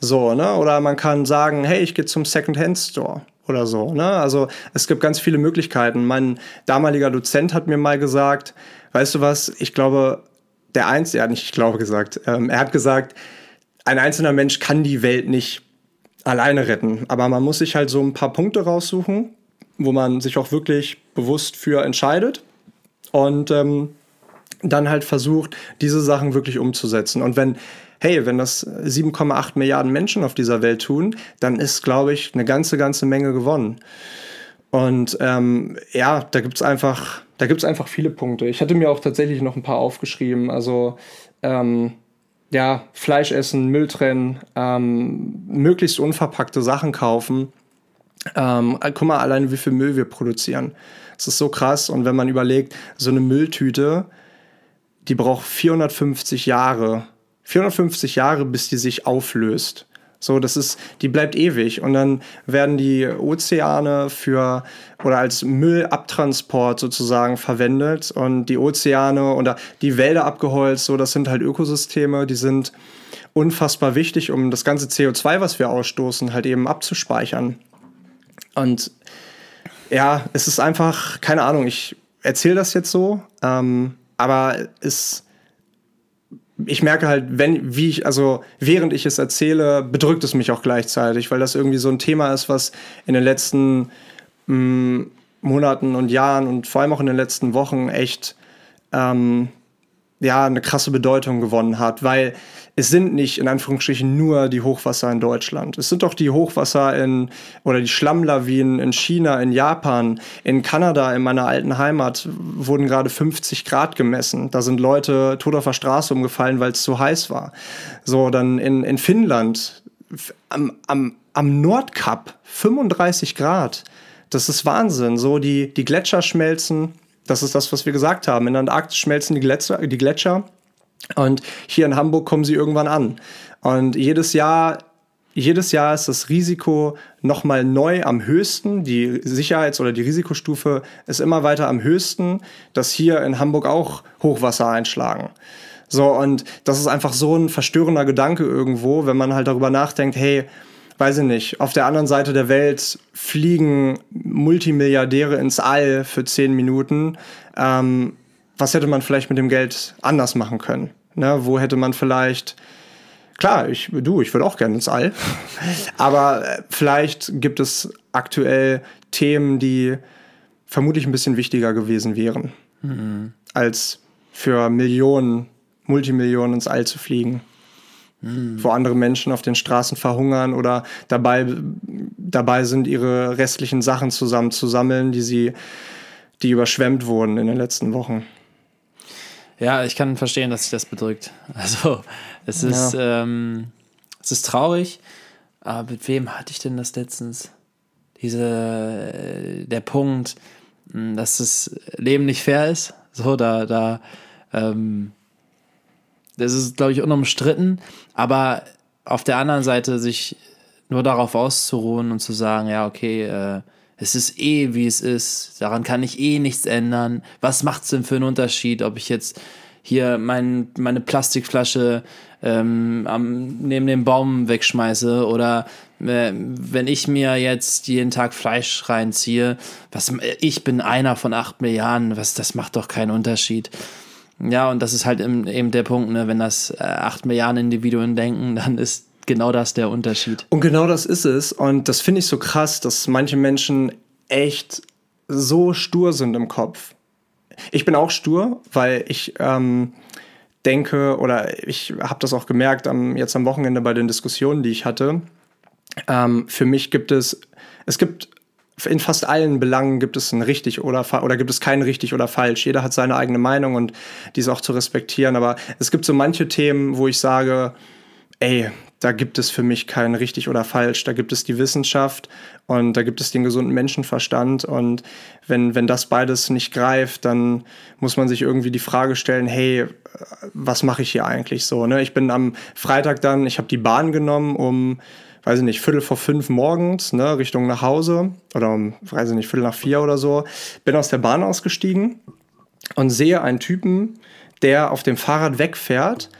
Speaker 2: So, ne? Oder man kann sagen, hey, ich gehe zum Second-Hand-Store oder so. Ne? Also es gibt ganz viele Möglichkeiten. Mein damaliger Dozent hat mir mal gesagt, weißt du was, ich glaube, der Einzige, er hat nicht, ich glaube, gesagt, ähm, er hat gesagt, ein einzelner Mensch kann die Welt nicht alleine retten. Aber man muss sich halt so ein paar Punkte raussuchen, wo man sich auch wirklich bewusst für entscheidet und ähm, dann halt versucht, diese Sachen wirklich umzusetzen. Und wenn, hey, wenn das 7,8 Milliarden Menschen auf dieser Welt tun, dann ist, glaube ich, eine ganze, ganze Menge gewonnen. Und ähm, ja, da gibt es einfach da gibt es einfach viele Punkte. Ich hatte mir auch tatsächlich noch ein paar aufgeschrieben. Also ähm, ja, Fleisch essen, Müll trennen, ähm, möglichst unverpackte Sachen kaufen. Ähm, guck mal alleine, wie viel Müll wir produzieren. Das ist so krass. Und wenn man überlegt, so eine Mülltüte, die braucht 450 Jahre. 450 Jahre, bis die sich auflöst. So, das ist, die bleibt ewig. Und dann werden die Ozeane für oder als Müllabtransport sozusagen verwendet und die Ozeane oder die Wälder abgeholzt. So, das sind halt Ökosysteme, die sind unfassbar wichtig, um das ganze CO2, was wir ausstoßen, halt eben abzuspeichern. Und ja, es ist einfach, keine Ahnung, ich erzähle das jetzt so, ähm, aber es ich merke halt, wenn, wie ich, also während ich es erzähle, bedrückt es mich auch gleichzeitig, weil das irgendwie so ein Thema ist, was in den letzten mh, mm, Monaten und Jahren und vor allem auch in den letzten Wochen echt ähm, ja, eine krasse Bedeutung gewonnen hat, weil es sind nicht in Anführungsstrichen nur die Hochwasser in Deutschland. Es sind doch die Hochwasser in oder die Schlammlawinen in China, in Japan, in Kanada, in meiner alten Heimat wurden gerade 50 Grad gemessen. Da sind Leute tot auf der Straße umgefallen, weil es zu heiß war. So, dann in, in Finnland am, am, am Nordkap 35 Grad. Das ist Wahnsinn. So, die, die Gletscher schmelzen. Das ist das, was wir gesagt haben. In der Antarktis schmelzen die Gletscher, die Gletscher. Und hier in Hamburg kommen sie irgendwann an. Und jedes Jahr, jedes Jahr ist das Risiko nochmal neu am höchsten. Die Sicherheits- oder die Risikostufe ist immer weiter am höchsten, dass hier in Hamburg auch Hochwasser einschlagen. So, und das ist einfach so ein verstörender Gedanke irgendwo, wenn man halt darüber nachdenkt, hey, weiß ich nicht, auf der anderen Seite der Welt fliegen Multimilliardäre ins All für zehn Minuten. Ähm, was hätte man vielleicht mit dem Geld anders machen können? Ne, wo hätte man vielleicht klar, ich, du, ich würde auch gerne ins All. Aber äh, vielleicht gibt es aktuell Themen, die vermutlich ein bisschen wichtiger gewesen wären, mhm. als für Millionen, Multimillionen ins All zu fliegen. Mhm. Wo andere Menschen auf den Straßen verhungern oder dabei, dabei sind, ihre restlichen Sachen zusammenzusammeln, die sie, die überschwemmt wurden in den letzten Wochen.
Speaker 1: Ja, ich kann verstehen, dass sich das bedrückt. Also, es ist, ja. ähm, es ist traurig. Aber mit wem hatte ich denn das letztens? Diese, äh, der Punkt, hm, dass das Leben nicht fair ist. So, da, da, ähm, das ist, glaube ich, unumstritten. Aber auf der anderen Seite sich nur darauf auszuruhen und zu sagen, ja, okay, äh, es ist eh, wie es ist. Daran kann ich eh nichts ändern. Was macht es denn für einen Unterschied, ob ich jetzt hier mein, meine Plastikflasche ähm, am, neben dem Baum wegschmeiße oder äh, wenn ich mir jetzt jeden Tag Fleisch reinziehe, was ich bin einer von acht Milliarden, was das macht doch keinen Unterschied. Ja, und das ist halt eben der Punkt, ne? wenn das äh, acht Milliarden Individuen denken, dann ist genau das der Unterschied.
Speaker 2: Und genau das ist es. Und das finde ich so krass, dass manche Menschen echt so stur sind im Kopf. Ich bin auch stur, weil ich ähm, denke, oder ich habe das auch gemerkt am, jetzt am Wochenende bei den Diskussionen, die ich hatte. Ähm, für mich gibt es, es gibt in fast allen Belangen gibt es ein richtig oder oder gibt es kein richtig oder falsch. Jeder hat seine eigene Meinung und die ist auch zu respektieren. Aber es gibt so manche Themen, wo ich sage, ey, da gibt es für mich kein richtig oder falsch. Da gibt es die Wissenschaft und da gibt es den gesunden Menschenverstand. Und wenn, wenn das beides nicht greift, dann muss man sich irgendwie die Frage stellen, hey, was mache ich hier eigentlich so? Ne? Ich bin am Freitag dann, ich habe die Bahn genommen, um, weiß ich nicht, Viertel vor fünf morgens, ne, Richtung nach Hause oder um, weiß ich nicht, Viertel nach vier oder so, bin aus der Bahn ausgestiegen und sehe einen Typen, der auf dem Fahrrad wegfährt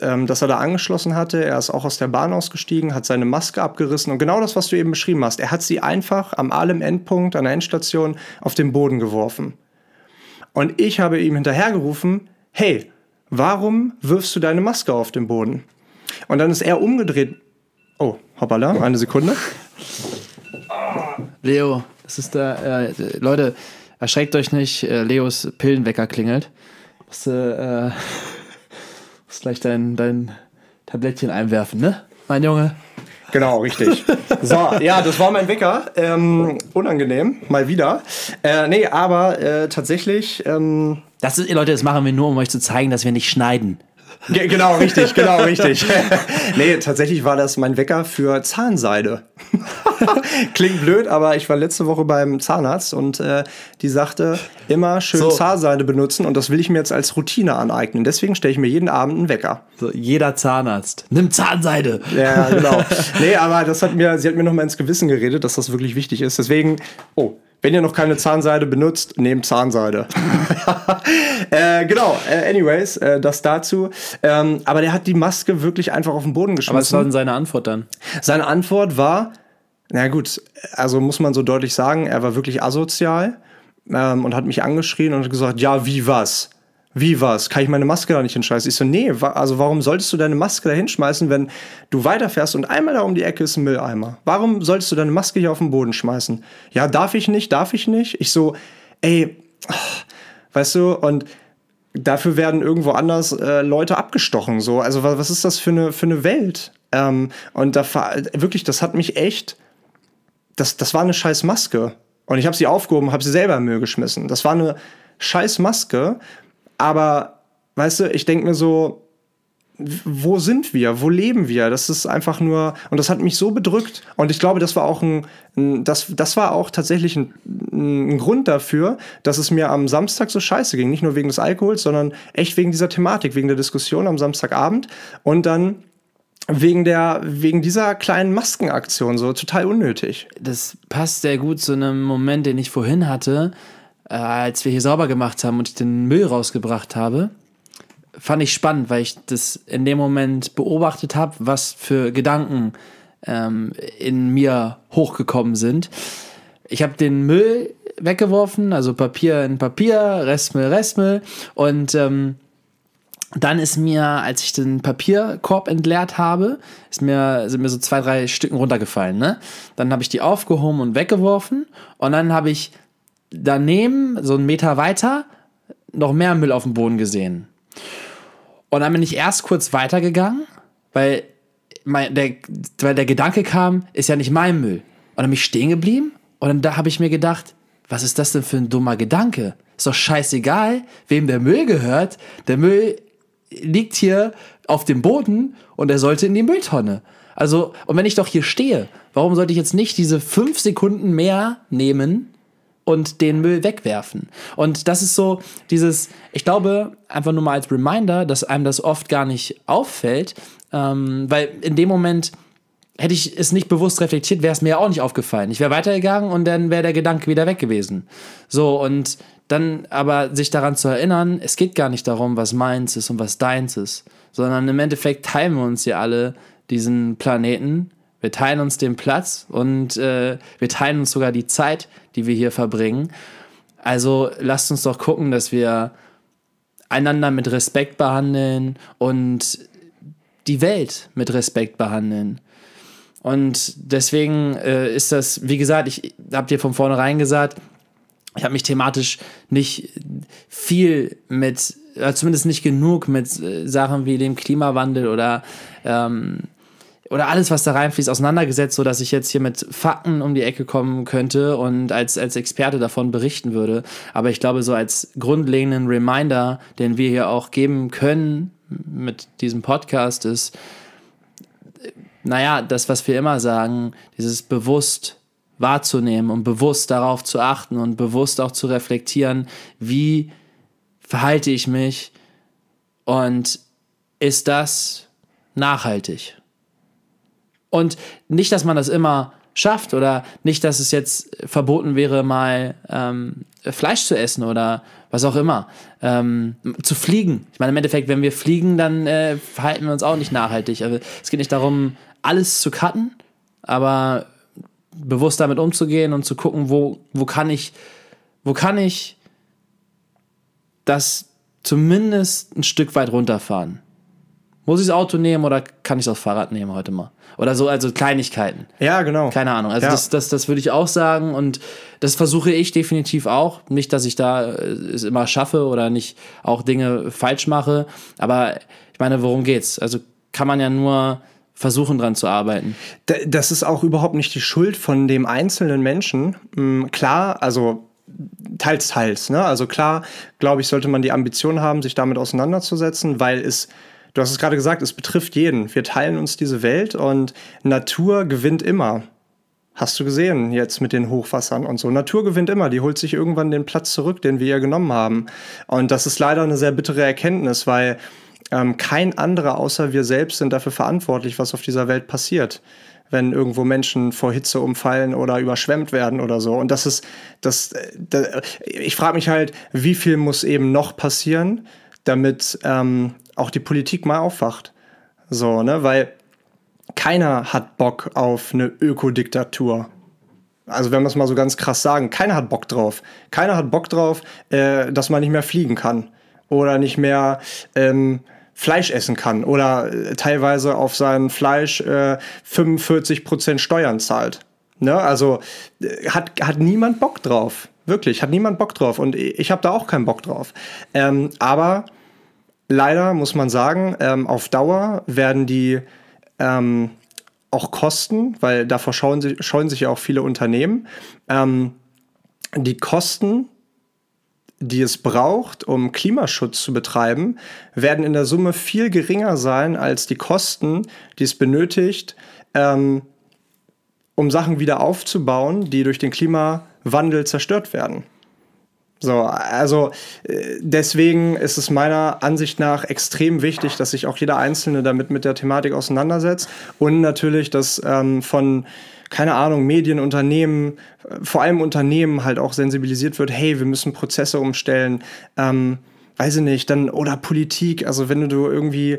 Speaker 2: ähm, das er da angeschlossen hatte. Er ist auch aus der Bahn ausgestiegen, hat seine Maske abgerissen und genau das, was du eben beschrieben hast. Er hat sie einfach am allem Endpunkt an der Endstation auf den Boden geworfen. Und ich habe ihm hinterhergerufen, hey, warum wirfst du deine Maske auf den Boden? Und dann ist er umgedreht. Oh, hoppala, eine Sekunde.
Speaker 1: Leo, das ist der, äh, Leute, erschreckt euch nicht, äh, Leos Pillenwecker klingelt. Musst, äh, Musst gleich dein, dein Tablettchen einwerfen, ne? Mein Junge.
Speaker 2: Genau, richtig. So, ja, das war mein Wecker. Ähm, unangenehm, mal wieder. Äh, nee, aber äh, tatsächlich. Ähm,
Speaker 1: das ist, Leute, das machen wir nur, um euch zu zeigen, dass wir nicht schneiden.
Speaker 2: Ge genau, richtig, genau, richtig. nee, tatsächlich war das mein Wecker für Zahnseide. Klingt blöd, aber ich war letzte Woche beim Zahnarzt und äh, die sagte, immer schön so. Zahnseide benutzen und das will ich mir jetzt als Routine aneignen. Deswegen stelle ich mir jeden Abend einen Wecker.
Speaker 1: So, jeder Zahnarzt. Nimm Zahnseide.
Speaker 2: Ja, genau. nee, aber das hat mir, sie hat mir noch mal ins Gewissen geredet, dass das wirklich wichtig ist. Deswegen, oh, wenn ihr noch keine Zahnseide benutzt, nehmt Zahnseide. äh, genau, äh, anyways, äh, das dazu. Ähm, aber der hat die Maske wirklich einfach auf den Boden geschmissen. Aber
Speaker 1: was war denn seine Antwort dann?
Speaker 2: Seine Antwort war, na gut, also muss man so deutlich sagen, er war wirklich asozial ähm, und hat mich angeschrien und gesagt, ja, wie was? Wie was? Kann ich meine Maske da nicht hinschmeißen? Ich so, nee, wa also warum solltest du deine Maske da hinschmeißen, wenn du weiterfährst und einmal da um die Ecke ist ein Mülleimer? Warum solltest du deine Maske hier auf den Boden schmeißen? Ja, darf ich nicht, darf ich nicht? Ich so, ey, weißt du, und dafür werden irgendwo anders äh, Leute abgestochen. So, also was, was ist das für eine, für eine Welt? Ähm, und da wirklich, das hat mich echt, das, das war eine scheiß Maske. Und ich habe sie aufgehoben, habe sie selber im Müll geschmissen. Das war eine scheiß Maske aber, weißt du, ich denke mir so, wo sind wir? Wo leben wir? Das ist einfach nur, und das hat mich so bedrückt. Und ich glaube, das war auch ein, das, das war auch tatsächlich ein, ein, Grund dafür, dass es mir am Samstag so scheiße ging. Nicht nur wegen des Alkohols, sondern echt wegen dieser Thematik, wegen der Diskussion am Samstagabend. Und dann wegen der, wegen dieser kleinen Maskenaktion, so total unnötig.
Speaker 1: Das passt sehr gut zu einem Moment, den ich vorhin hatte äh, als wir hier sauber gemacht haben und ich den Müll rausgebracht habe, fand ich spannend, weil ich das in dem Moment beobachtet habe, was für Gedanken ähm, in mir hochgekommen sind. Ich habe den Müll weggeworfen, also Papier in Papier, Restmüll, Restmüll und ähm, dann ist mir, als ich den Papierkorb entleert habe, ist mir, sind mir so zwei, drei Stücken runtergefallen. Ne? Dann habe ich die aufgehoben und weggeworfen und dann habe ich daneben, so einen Meter weiter, noch mehr Müll auf dem Boden gesehen. Und dann bin ich erst kurz weitergegangen, weil, mein, der, weil der Gedanke kam, ist ja nicht mein Müll. Und dann bin ich stehen geblieben und dann da habe ich mir gedacht, was ist das denn für ein dummer Gedanke? Ist doch scheißegal, wem der Müll gehört. Der Müll liegt hier auf dem Boden und er sollte in die Mülltonne. Also, und wenn ich doch hier stehe, warum sollte ich jetzt nicht diese fünf Sekunden mehr nehmen, und den Müll wegwerfen. Und das ist so dieses, ich glaube, einfach nur mal als Reminder, dass einem das oft gar nicht auffällt, ähm, weil in dem Moment hätte ich es nicht bewusst reflektiert, wäre es mir auch nicht aufgefallen. Ich wäre weitergegangen und dann wäre der Gedanke wieder weg gewesen. So, und dann aber sich daran zu erinnern, es geht gar nicht darum, was meins ist und was deins ist, sondern im Endeffekt teilen wir uns ja alle diesen Planeten wir teilen uns den Platz und äh, wir teilen uns sogar die Zeit, die wir hier verbringen. Also lasst uns doch gucken, dass wir einander mit Respekt behandeln und die Welt mit Respekt behandeln. Und deswegen äh, ist das, wie gesagt, ich habe dir von vornherein gesagt, ich habe mich thematisch nicht viel mit, äh, zumindest nicht genug mit äh, Sachen wie dem Klimawandel oder ähm, oder alles, was da reinfließt, auseinandergesetzt, sodass ich jetzt hier mit Fakten um die Ecke kommen könnte und als, als Experte davon berichten würde. Aber ich glaube, so als grundlegenden Reminder, den wir hier auch geben können mit diesem Podcast, ist, naja, das, was wir immer sagen, dieses bewusst wahrzunehmen und bewusst darauf zu achten und bewusst auch zu reflektieren, wie verhalte ich mich und ist das nachhaltig? Und nicht, dass man das immer schafft oder nicht, dass es jetzt verboten wäre, mal ähm, Fleisch zu essen oder was auch immer. Ähm, zu fliegen. Ich meine, im Endeffekt, wenn wir fliegen, dann äh, verhalten wir uns auch nicht nachhaltig. Also, es geht nicht darum, alles zu cutten, aber bewusst damit umzugehen und zu gucken, wo, wo kann ich, wo kann ich das zumindest ein Stück weit runterfahren. Muss ich das Auto nehmen oder kann ich das Fahrrad nehmen heute mal? Oder so, also Kleinigkeiten.
Speaker 2: Ja, genau.
Speaker 1: Keine Ahnung. Also ja. das, das, das würde ich auch sagen und das versuche ich definitiv auch. Nicht, dass ich da äh, es immer schaffe oder nicht auch Dinge falsch mache, aber ich meine, worum geht's? Also kann man ja nur versuchen dran zu arbeiten.
Speaker 2: Das ist auch überhaupt nicht die Schuld von dem einzelnen Menschen. Mm, klar, also teils, teils. Ne? Also klar, glaube ich, sollte man die Ambition haben, sich damit auseinanderzusetzen, weil es Du hast es gerade gesagt, es betrifft jeden. Wir teilen uns diese Welt und Natur gewinnt immer. Hast du gesehen jetzt mit den Hochwassern und so? Natur gewinnt immer, die holt sich irgendwann den Platz zurück, den wir ihr genommen haben. Und das ist leider eine sehr bittere Erkenntnis, weil ähm, kein anderer außer wir selbst sind dafür verantwortlich, was auf dieser Welt passiert wenn irgendwo Menschen vor Hitze umfallen oder überschwemmt werden oder so. Und das ist, das, das ich frage mich halt, wie viel muss eben noch passieren, damit ähm, auch die Politik mal aufwacht. So, ne, weil keiner hat Bock auf eine Ökodiktatur. Also wenn wir es mal so ganz krass sagen, keiner hat Bock drauf. Keiner hat Bock drauf, äh, dass man nicht mehr fliegen kann. oder nicht mehr ähm, Fleisch essen kann oder äh, teilweise auf sein Fleisch äh, 45% Steuern zahlt. Ne? Also äh, hat, hat niemand Bock drauf. Wirklich, hat niemand Bock drauf. Und ich habe da auch keinen Bock drauf. Ähm, aber leider muss man sagen, ähm, auf Dauer werden die ähm, auch Kosten, weil davor schauen, sie, scheuen sich ja auch viele Unternehmen, ähm, die Kosten die es braucht, um Klimaschutz zu betreiben, werden in der Summe viel geringer sein als die Kosten, die es benötigt, ähm, um Sachen wieder aufzubauen, die durch den Klimawandel zerstört werden. So, also äh, deswegen ist es meiner Ansicht nach extrem wichtig, dass sich auch jeder Einzelne damit mit der Thematik auseinandersetzt und natürlich, dass ähm, von keine Ahnung, Medien, Unternehmen, vor allem Unternehmen halt auch sensibilisiert wird, hey, wir müssen Prozesse umstellen, ähm, weiß ich nicht, dann, oder Politik, also wenn du irgendwie,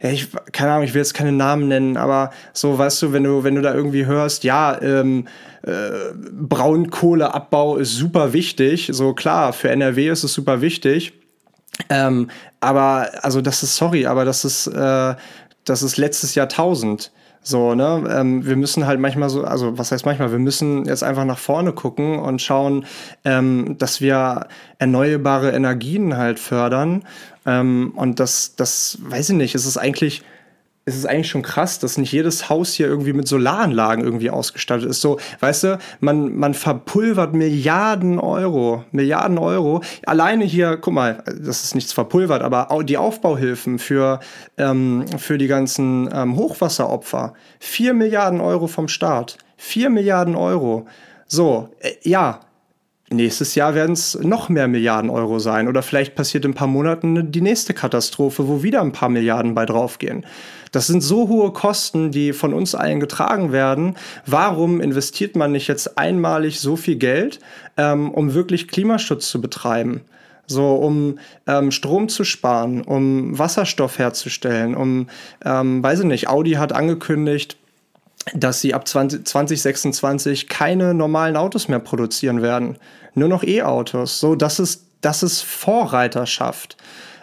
Speaker 2: ja, ich, keine Ahnung, ich will jetzt keine Namen nennen, aber so, weißt du, wenn du, wenn du da irgendwie hörst, ja, ähm, äh, Braunkohleabbau ist super wichtig, so klar, für NRW ist es super wichtig, ähm, aber, also das ist, sorry, aber das ist, äh, das ist letztes Jahrtausend. So, ne? Ähm, wir müssen halt manchmal so, also was heißt manchmal, wir müssen jetzt einfach nach vorne gucken und schauen, ähm, dass wir erneuerbare Energien halt fördern. Ähm, und das, das, weiß ich nicht, es ist eigentlich es ist eigentlich schon krass, dass nicht jedes Haus hier irgendwie mit Solaranlagen irgendwie ausgestattet ist. So, weißt du, man, man verpulvert Milliarden Euro, Milliarden Euro. Alleine hier, guck mal, das ist nichts verpulvert, aber die Aufbauhilfen für, ähm, für die ganzen ähm, Hochwasseropfer. Vier Milliarden Euro vom Staat. Vier Milliarden Euro. So, äh, ja, Nächstes Jahr werden es noch mehr Milliarden Euro sein oder vielleicht passiert in ein paar Monaten die nächste Katastrophe, wo wieder ein paar Milliarden bei draufgehen. Das sind so hohe Kosten, die von uns allen getragen werden. Warum investiert man nicht jetzt einmalig so viel Geld, ähm, um wirklich Klimaschutz zu betreiben? So, um ähm, Strom zu sparen, um Wasserstoff herzustellen, um, ähm, weiß ich nicht, Audi hat angekündigt, dass sie ab 20, 2026 keine normalen Autos mehr produzieren werden. Nur noch E-Autos. So, das ist, das ist Vorreiterschaft.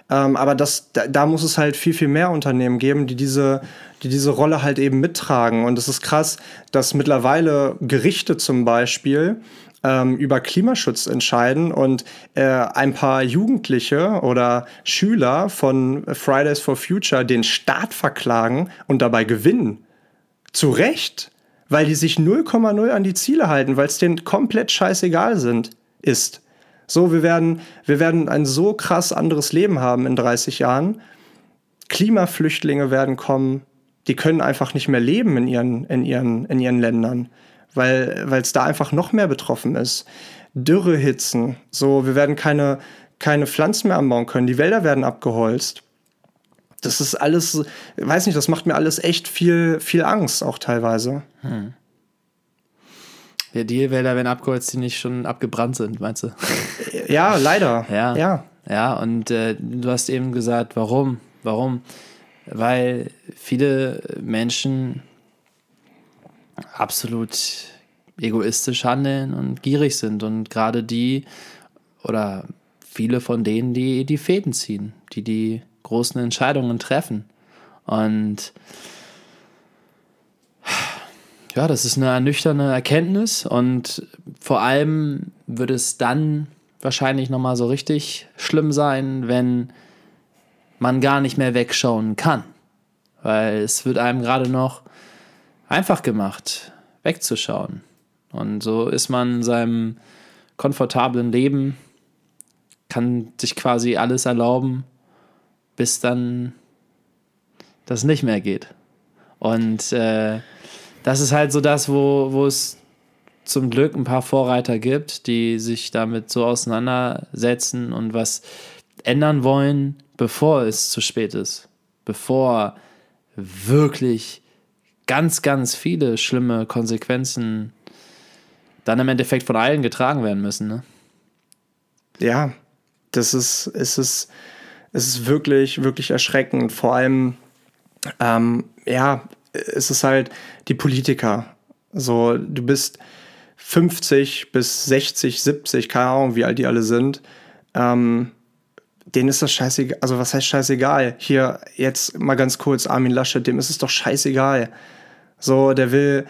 Speaker 2: Ähm, aber das, da, da, muss es halt viel, viel mehr Unternehmen geben, die diese, die diese Rolle halt eben mittragen. Und es ist krass, dass mittlerweile Gerichte zum Beispiel ähm, über Klimaschutz entscheiden und äh, ein paar Jugendliche oder Schüler von Fridays for Future den Staat verklagen und dabei gewinnen. Zu Recht, weil die sich 0,0 an die Ziele halten, weil es denen komplett scheißegal sind, ist. So, wir werden, wir werden ein so krass anderes Leben haben in 30 Jahren. Klimaflüchtlinge werden kommen, die können einfach nicht mehr leben in ihren, in ihren, in ihren Ländern, weil es da einfach noch mehr betroffen ist. Dürrehitzen, so, wir werden keine, keine Pflanzen mehr anbauen können, die Wälder werden abgeholzt das ist alles, weiß nicht, das macht mir alles echt viel, viel Angst, auch teilweise. Hm.
Speaker 1: Ja, die Wälder werden abgeholzt, die nicht schon abgebrannt sind, meinst du?
Speaker 2: Ja, leider.
Speaker 1: Ja. Ja, ja und äh, du hast eben gesagt, warum? Warum? Weil viele Menschen absolut egoistisch handeln und gierig sind und gerade die oder viele von denen, die die Fäden ziehen, die die großen Entscheidungen treffen. Und ja, das ist eine ernüchternde Erkenntnis und vor allem wird es dann wahrscheinlich nochmal so richtig schlimm sein, wenn man gar nicht mehr wegschauen kann. Weil es wird einem gerade noch einfach gemacht, wegzuschauen. Und so ist man in seinem komfortablen Leben, kann sich quasi alles erlauben bis dann das nicht mehr geht. Und äh, das ist halt so das, wo, wo es zum Glück ein paar Vorreiter gibt, die sich damit so auseinandersetzen und was ändern wollen, bevor es zu spät ist. Bevor wirklich ganz, ganz viele schlimme Konsequenzen dann im Endeffekt von allen getragen werden müssen. Ne?
Speaker 2: Ja, das ist, ist es es ist wirklich, wirklich erschreckend. Vor allem, ähm, ja, es ist halt die Politiker. So, du bist 50 bis 60, 70, keine Ahnung, wie alt die alle sind. Ähm, denen ist das scheißegal. Also, was heißt scheißegal? Hier, jetzt mal ganz kurz, Armin Laschet, dem ist es doch scheißegal. So, der will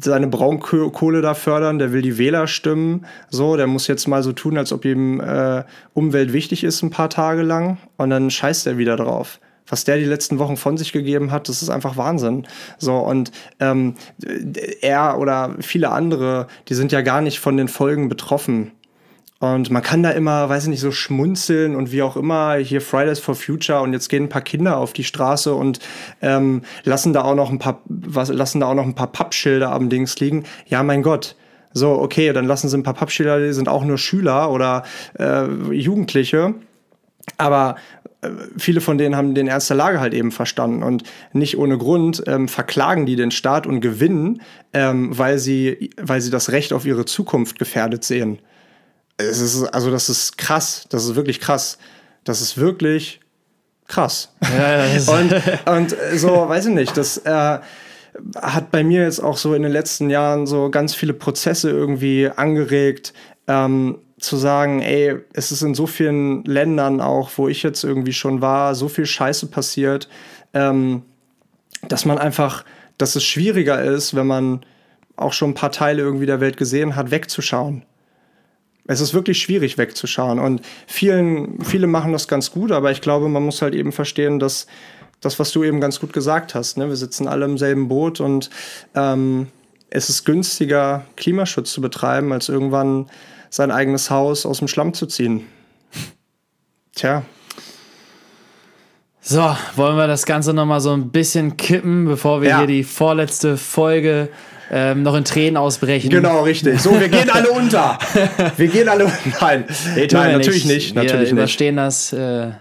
Speaker 2: seine Braunkohle da fördern, der will die Wähler stimmen. So, der muss jetzt mal so tun, als ob ihm äh, Umwelt wichtig ist, ein paar Tage lang. Und dann scheißt er wieder drauf was der die letzten Wochen von sich gegeben hat, das ist einfach Wahnsinn. So, und ähm, er oder viele andere, die sind ja gar nicht von den Folgen betroffen. Und man kann da immer, weiß ich nicht, so schmunzeln und wie auch immer, hier Fridays for Future und jetzt gehen ein paar Kinder auf die Straße und ähm, lassen da auch noch ein paar, was, lassen da auch noch ein paar Pappschilder am Dings liegen. Ja, mein Gott. So, okay, dann lassen sie ein paar Pappschilder, die sind auch nur Schüler oder äh, Jugendliche. Aber viele von denen haben den Ernst der Lage halt eben verstanden und nicht ohne Grund ähm, verklagen die den Staat und gewinnen, ähm, weil, sie, weil sie das Recht auf ihre Zukunft gefährdet sehen. Es ist, also das ist krass, das ist wirklich krass. Das ist wirklich krass. Ja, und, und so, weiß ich nicht, das äh, hat bei mir jetzt auch so in den letzten Jahren so ganz viele Prozesse irgendwie angeregt. Ähm, zu sagen, ey, es ist in so vielen Ländern auch, wo ich jetzt irgendwie schon war, so viel Scheiße passiert, ähm, dass man einfach, dass es schwieriger ist, wenn man auch schon ein paar Teile irgendwie der Welt gesehen hat, wegzuschauen. Es ist wirklich schwierig wegzuschauen und vielen, viele machen das ganz gut, aber ich glaube, man muss halt eben verstehen, dass das, was du eben ganz gut gesagt hast, ne? wir sitzen alle im selben Boot und ähm, es ist günstiger, Klimaschutz zu betreiben, als irgendwann sein eigenes Haus aus dem Schlamm zu ziehen. Tja.
Speaker 1: So, wollen wir das Ganze nochmal so ein bisschen kippen, bevor wir ja. hier die vorletzte Folge ähm, noch in Tränen ausbrechen.
Speaker 2: Genau, richtig. So, wir gehen alle unter. Wir gehen alle unter. Nein,
Speaker 1: nee, nein natürlich nicht. nicht. wir überstehen das äh,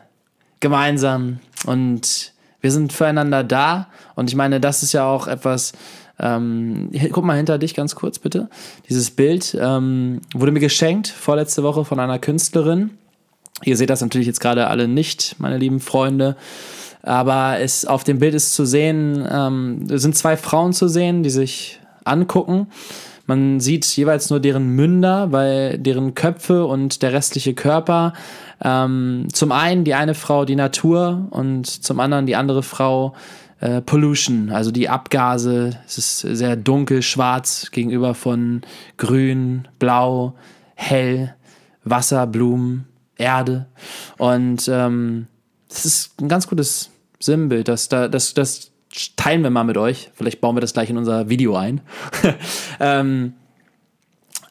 Speaker 1: gemeinsam und wir sind füreinander da. Und ich meine, das ist ja auch etwas, ähm, guck mal hinter dich ganz kurz, bitte. Dieses Bild ähm, wurde mir geschenkt vorletzte Woche von einer Künstlerin. Ihr seht das natürlich jetzt gerade alle nicht, meine lieben Freunde. Aber es, auf dem Bild ist zu sehen, ähm, sind zwei Frauen zu sehen, die sich angucken. Man sieht jeweils nur deren Münder, weil deren Köpfe und der restliche Körper. Ähm, zum einen die eine Frau die Natur und zum anderen die andere Frau äh, Pollution, also die Abgase. Es ist sehr dunkel, schwarz gegenüber von grün, blau, hell, Wasser, Blumen, Erde. Und ähm, das ist ein ganz gutes Sinnbild. Das, das, das teilen wir mal mit euch. Vielleicht bauen wir das gleich in unser Video ein. ähm,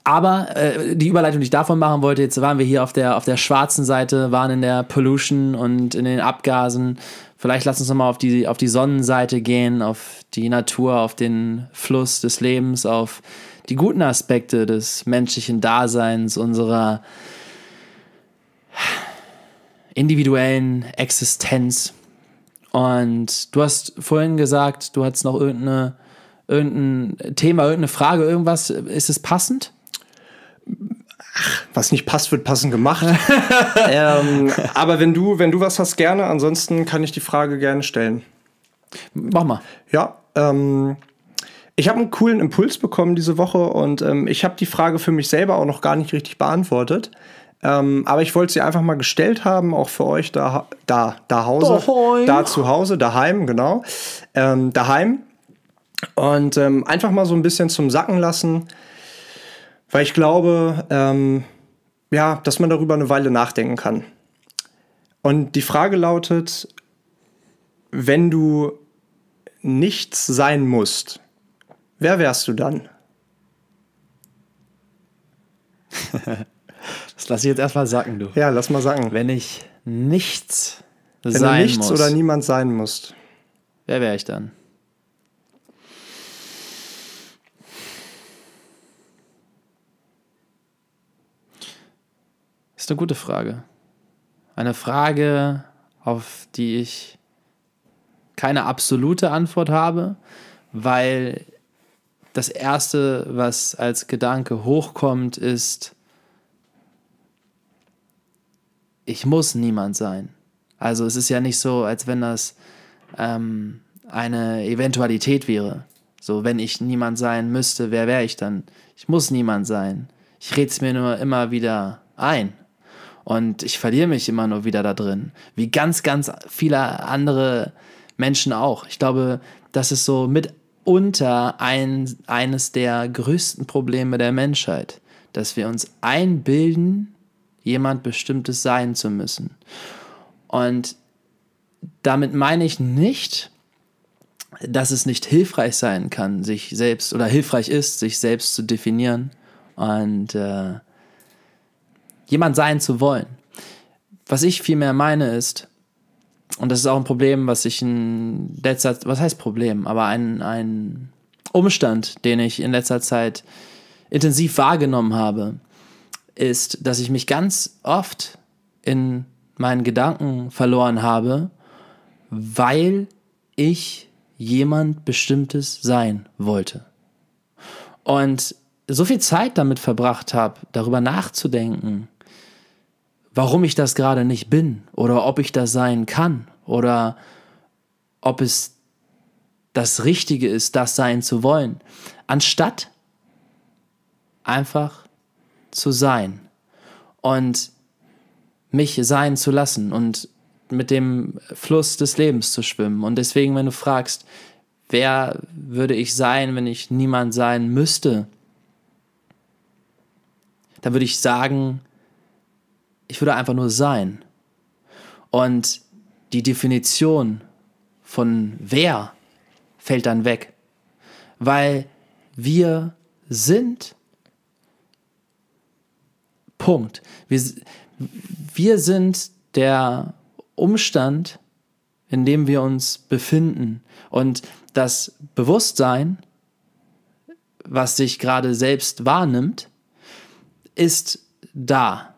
Speaker 1: aber äh, die Überleitung, die ich davon machen wollte, jetzt waren wir hier auf der, auf der schwarzen Seite, waren in der Pollution und in den Abgasen Vielleicht lass uns nochmal auf die, auf die Sonnenseite gehen, auf die Natur, auf den Fluss des Lebens, auf die guten Aspekte des menschlichen Daseins, unserer individuellen Existenz. Und du hast vorhin gesagt, du hattest noch irgendeine, irgendein Thema, irgendeine Frage, irgendwas. Ist es passend?
Speaker 2: ach, was nicht passt, wird passend gemacht. ähm, aber wenn du, wenn du was hast, gerne. Ansonsten kann ich die Frage gerne stellen.
Speaker 1: Mach mal.
Speaker 2: Ja, ähm, ich habe einen coolen Impuls bekommen diese Woche und ähm, ich habe die Frage für mich selber auch noch gar nicht richtig beantwortet. Ähm, aber ich wollte sie einfach mal gestellt haben, auch für euch da, da, da Hause, daheim. da zu Hause, daheim, genau, ähm, daheim. Und ähm, einfach mal so ein bisschen zum Sacken lassen. Weil ich glaube, ähm, ja, dass man darüber eine Weile nachdenken kann. Und die Frage lautet, wenn du nichts sein musst, wer wärst du dann?
Speaker 1: das lasse ich jetzt erstmal sacken, du.
Speaker 2: Ja, lass mal sacken.
Speaker 1: Wenn ich nichts
Speaker 2: Wenn sein du nichts muss, oder niemand sein musst.
Speaker 1: Wer wäre ich dann? ist eine gute Frage. Eine Frage, auf die ich keine absolute Antwort habe, weil das Erste, was als Gedanke hochkommt, ist, ich muss niemand sein. Also es ist ja nicht so, als wenn das ähm, eine Eventualität wäre. So, wenn ich niemand sein müsste, wer wäre ich dann? Ich muss niemand sein. Ich rede es mir nur immer wieder ein. Und ich verliere mich immer nur wieder da drin. Wie ganz, ganz viele andere Menschen auch. Ich glaube, das ist so mitunter ein, eines der größten Probleme der Menschheit, dass wir uns einbilden, jemand Bestimmtes sein zu müssen. Und damit meine ich nicht, dass es nicht hilfreich sein kann, sich selbst oder hilfreich ist, sich selbst zu definieren und äh, jemand sein zu wollen. Was ich vielmehr meine ist, und das ist auch ein Problem, was ich in letzter Zeit, was heißt Problem, aber ein, ein Umstand, den ich in letzter Zeit intensiv wahrgenommen habe, ist, dass ich mich ganz oft in meinen Gedanken verloren habe, weil ich jemand Bestimmtes sein wollte. Und so viel Zeit damit verbracht habe, darüber nachzudenken, warum ich das gerade nicht bin oder ob ich das sein kann oder ob es das Richtige ist, das sein zu wollen, anstatt einfach zu sein und mich sein zu lassen und mit dem Fluss des Lebens zu schwimmen. Und deswegen, wenn du fragst, wer würde ich sein, wenn ich niemand sein müsste, dann würde ich sagen, ich würde einfach nur sein. Und die Definition von wer fällt dann weg, weil wir sind Punkt. Wir, wir sind der Umstand, in dem wir uns befinden. Und das Bewusstsein, was sich gerade selbst wahrnimmt, ist da.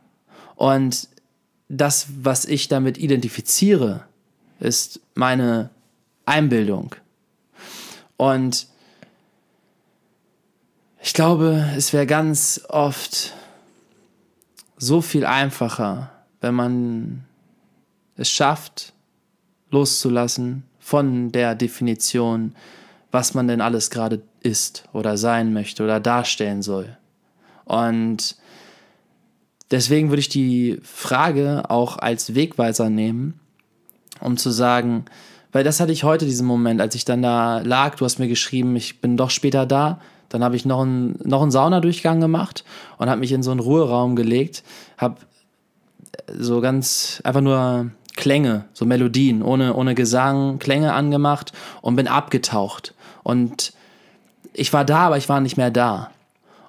Speaker 1: Und das, was ich damit identifiziere, ist meine Einbildung. Und ich glaube, es wäre ganz oft so viel einfacher, wenn man es schafft, loszulassen von der Definition, was man denn alles gerade ist oder sein möchte oder darstellen soll. Und deswegen würde ich die Frage auch als Wegweiser nehmen, um zu sagen, weil das hatte ich heute diesen Moment, als ich dann da lag, du hast mir geschrieben, ich bin doch später da, dann habe ich noch einen, noch einen Saunadurchgang gemacht und habe mich in so einen Ruheraum gelegt, habe so ganz einfach nur Klänge, so Melodien, ohne, ohne Gesang, Klänge angemacht und bin abgetaucht. Und ich war da, aber ich war nicht mehr da.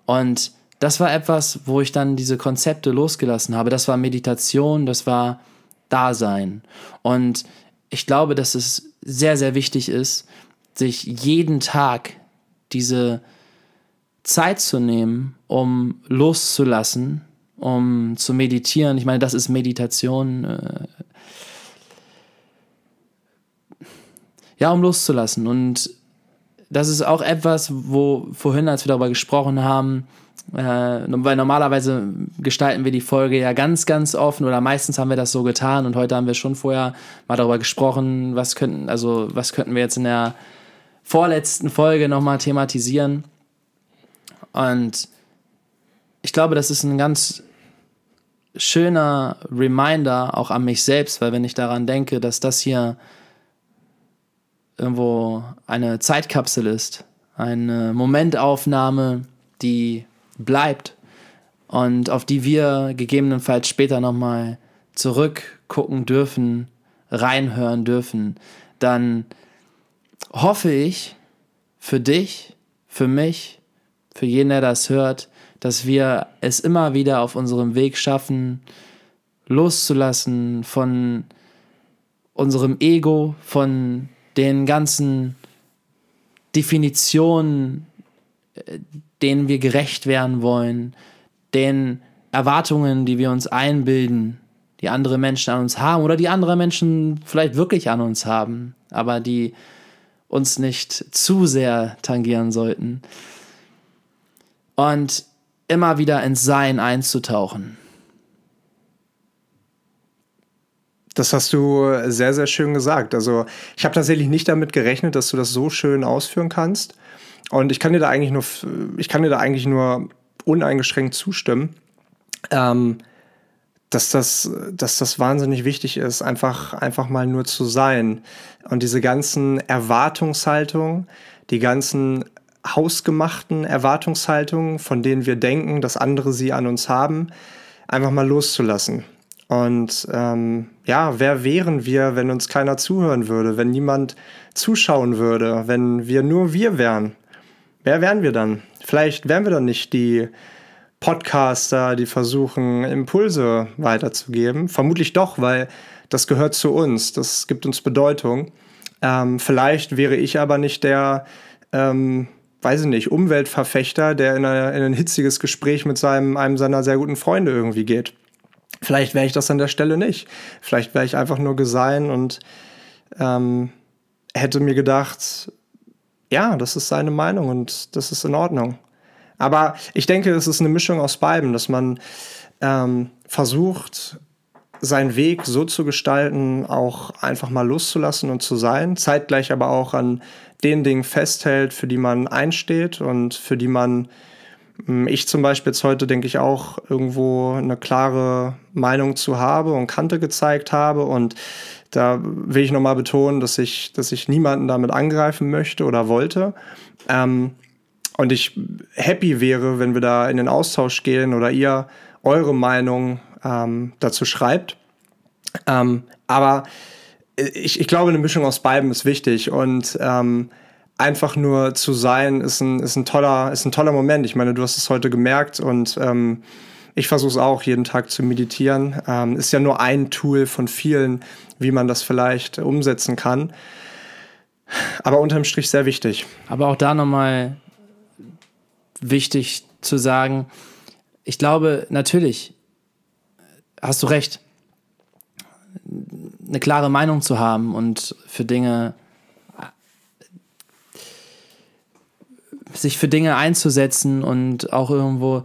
Speaker 1: Und das war etwas, wo ich dann diese Konzepte losgelassen habe. Das war Meditation, das war Dasein. Und ich glaube, dass es sehr, sehr wichtig ist, sich jeden Tag diese Zeit zu nehmen, um loszulassen, um zu meditieren. Ich meine, das ist Meditation. Äh, ja, um loszulassen. Und das ist auch etwas, wo vorhin, als wir darüber gesprochen haben, äh, weil normalerweise gestalten wir die Folge ja ganz, ganz offen oder meistens haben wir das so getan und heute haben wir schon vorher mal darüber gesprochen, was könnten, also was könnten wir jetzt in der vorletzten Folge nochmal thematisieren. Und ich glaube, das ist ein ganz schöner Reminder auch an mich selbst, weil wenn ich daran denke, dass das hier irgendwo eine Zeitkapsel ist, eine Momentaufnahme, die bleibt und auf die wir gegebenenfalls später nochmal zurückgucken dürfen, reinhören dürfen, dann hoffe ich für dich, für mich, für jeden, der das hört, dass wir es immer wieder auf unserem Weg schaffen, loszulassen von unserem Ego, von den ganzen Definitionen, äh, denen wir gerecht werden wollen, den Erwartungen, die wir uns einbilden, die andere Menschen an uns haben oder die andere Menschen vielleicht wirklich an uns haben, aber die uns nicht zu sehr tangieren sollten. Und immer wieder ins Sein einzutauchen.
Speaker 2: Das hast du sehr, sehr schön gesagt. Also ich habe tatsächlich nicht damit gerechnet, dass du das so schön ausführen kannst. Und ich kann dir da eigentlich nur, ich kann dir da eigentlich nur uneingeschränkt zustimmen. Ähm, dass das, dass das wahnsinnig wichtig ist, einfach, einfach mal nur zu sein. Und diese ganzen Erwartungshaltungen, die ganzen hausgemachten Erwartungshaltungen, von denen wir denken, dass andere sie an uns haben, einfach mal loszulassen. Und ähm, ja, wer wären wir, wenn uns keiner zuhören würde, wenn niemand zuschauen würde, wenn wir nur wir wären? Wer wären wir dann? Vielleicht wären wir dann nicht die Podcaster, die versuchen, Impulse weiterzugeben. Vermutlich doch, weil das gehört zu uns, das gibt uns Bedeutung. Ähm, vielleicht wäre ich aber nicht der, ähm, weiß ich nicht, Umweltverfechter, der in, eine, in ein hitziges Gespräch mit seinem, einem seiner sehr guten Freunde irgendwie geht. Vielleicht wäre ich das an der Stelle nicht. Vielleicht wäre ich einfach nur Gesein und ähm, hätte mir gedacht, ja, das ist seine Meinung und das ist in Ordnung. Aber ich denke, es ist eine Mischung aus beidem, dass man ähm, versucht, seinen Weg so zu gestalten, auch einfach mal loszulassen und zu sein, zeitgleich aber auch an den Dingen festhält, für die man einsteht und für die man, hm, ich zum Beispiel jetzt heute denke ich auch irgendwo eine klare Meinung zu habe und Kante gezeigt habe und da will ich nochmal betonen, dass ich, dass ich niemanden damit angreifen möchte oder wollte. Ähm, und ich happy wäre, wenn wir da in den Austausch gehen oder ihr eure Meinung ähm, dazu schreibt. Ähm, aber ich, ich glaube, eine Mischung aus beidem ist wichtig und ähm, einfach nur zu sein ist ein, ist ein toller, ist ein toller Moment. Ich meine, du hast es heute gemerkt und ähm, ich versuche es auch jeden Tag zu meditieren. Ähm, ist ja nur ein Tool von vielen, wie man das vielleicht umsetzen kann. Aber unterm Strich sehr wichtig.
Speaker 1: Aber auch da nochmal wichtig zu sagen, ich glaube, natürlich hast du recht, eine klare Meinung zu haben und für Dinge sich für Dinge einzusetzen und auch irgendwo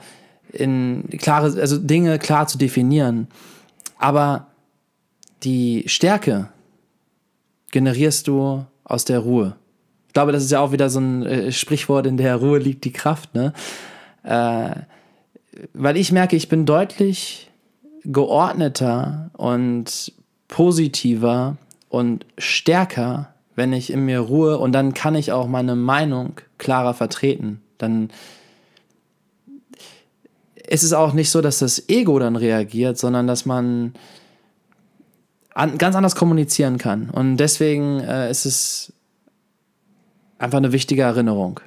Speaker 1: in klare, also Dinge klar zu definieren. Aber die Stärke generierst du aus der Ruhe. Ich glaube, das ist ja auch wieder so ein äh, Sprichwort, in der Ruhe liegt die Kraft, ne? Äh, weil ich merke, ich bin deutlich geordneter und positiver und stärker, wenn ich in mir ruhe und dann kann ich auch meine Meinung klarer vertreten. Dann ist es auch nicht so, dass das Ego dann reagiert, sondern dass man an, ganz anders kommunizieren kann. Und deswegen äh, ist es einfach eine wichtige Erinnerung.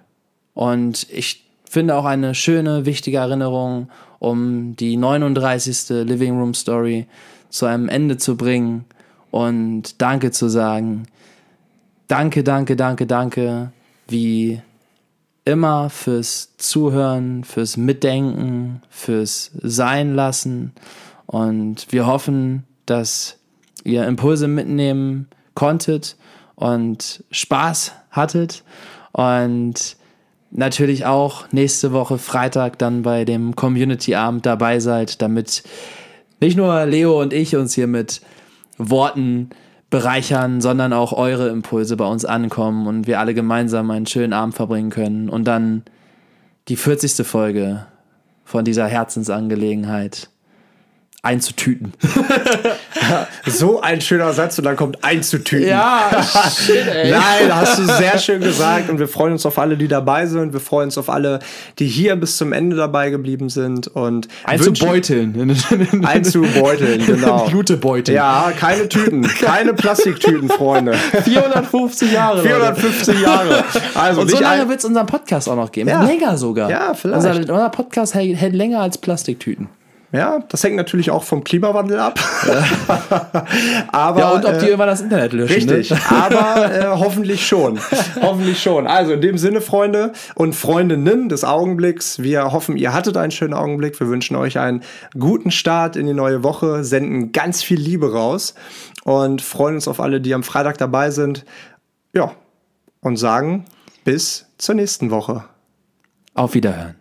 Speaker 1: Und ich finde auch eine schöne, wichtige Erinnerung, um die 39. Living Room Story zu einem Ende zu bringen und Danke zu sagen. Danke, danke, danke, danke, wie immer fürs Zuhören, fürs Mitdenken, fürs Sein lassen. Und wir hoffen, dass ihr Impulse mitnehmen konntet und Spaß hattet und natürlich auch nächste Woche Freitag dann bei dem Community Abend dabei seid, damit nicht nur Leo und ich uns hier mit Worten bereichern, sondern auch eure Impulse bei uns ankommen und wir alle gemeinsam einen schönen Abend verbringen können und dann die 40. Folge von dieser Herzensangelegenheit einzutüten.
Speaker 2: so ein schöner Satz und dann kommt einzutüten.
Speaker 1: Ja, shit, ey.
Speaker 2: Nein, hast du sehr schön gesagt und wir freuen uns auf alle, die dabei sind. Wir freuen uns auf alle, die hier bis zum Ende dabei geblieben sind und
Speaker 1: einzubeuteln.
Speaker 2: einzubeuteln, genau.
Speaker 1: Blutebeuteln.
Speaker 2: Ja, keine Tüten, keine Plastiktüten, Freunde.
Speaker 1: 450 Jahre.
Speaker 2: 450 Jahre.
Speaker 1: Also und so lange wird es unseren Podcast auch noch geben. Ja. Länger sogar.
Speaker 2: Ja, vielleicht.
Speaker 1: Unser, unser Podcast hält, hält länger als Plastiktüten.
Speaker 2: Ja, das hängt natürlich auch vom Klimawandel ab.
Speaker 1: aber, ja, und ob die äh, irgendwann das Internet löschen.
Speaker 2: Ne? Richtig, ne? aber äh, hoffentlich schon. hoffentlich schon. Also in dem Sinne, Freunde und Freundinnen des Augenblicks, wir hoffen, ihr hattet einen schönen Augenblick. Wir wünschen euch einen guten Start in die neue Woche, senden ganz viel Liebe raus und freuen uns auf alle, die am Freitag dabei sind. Ja, und sagen bis zur nächsten Woche.
Speaker 1: Auf Wiederhören.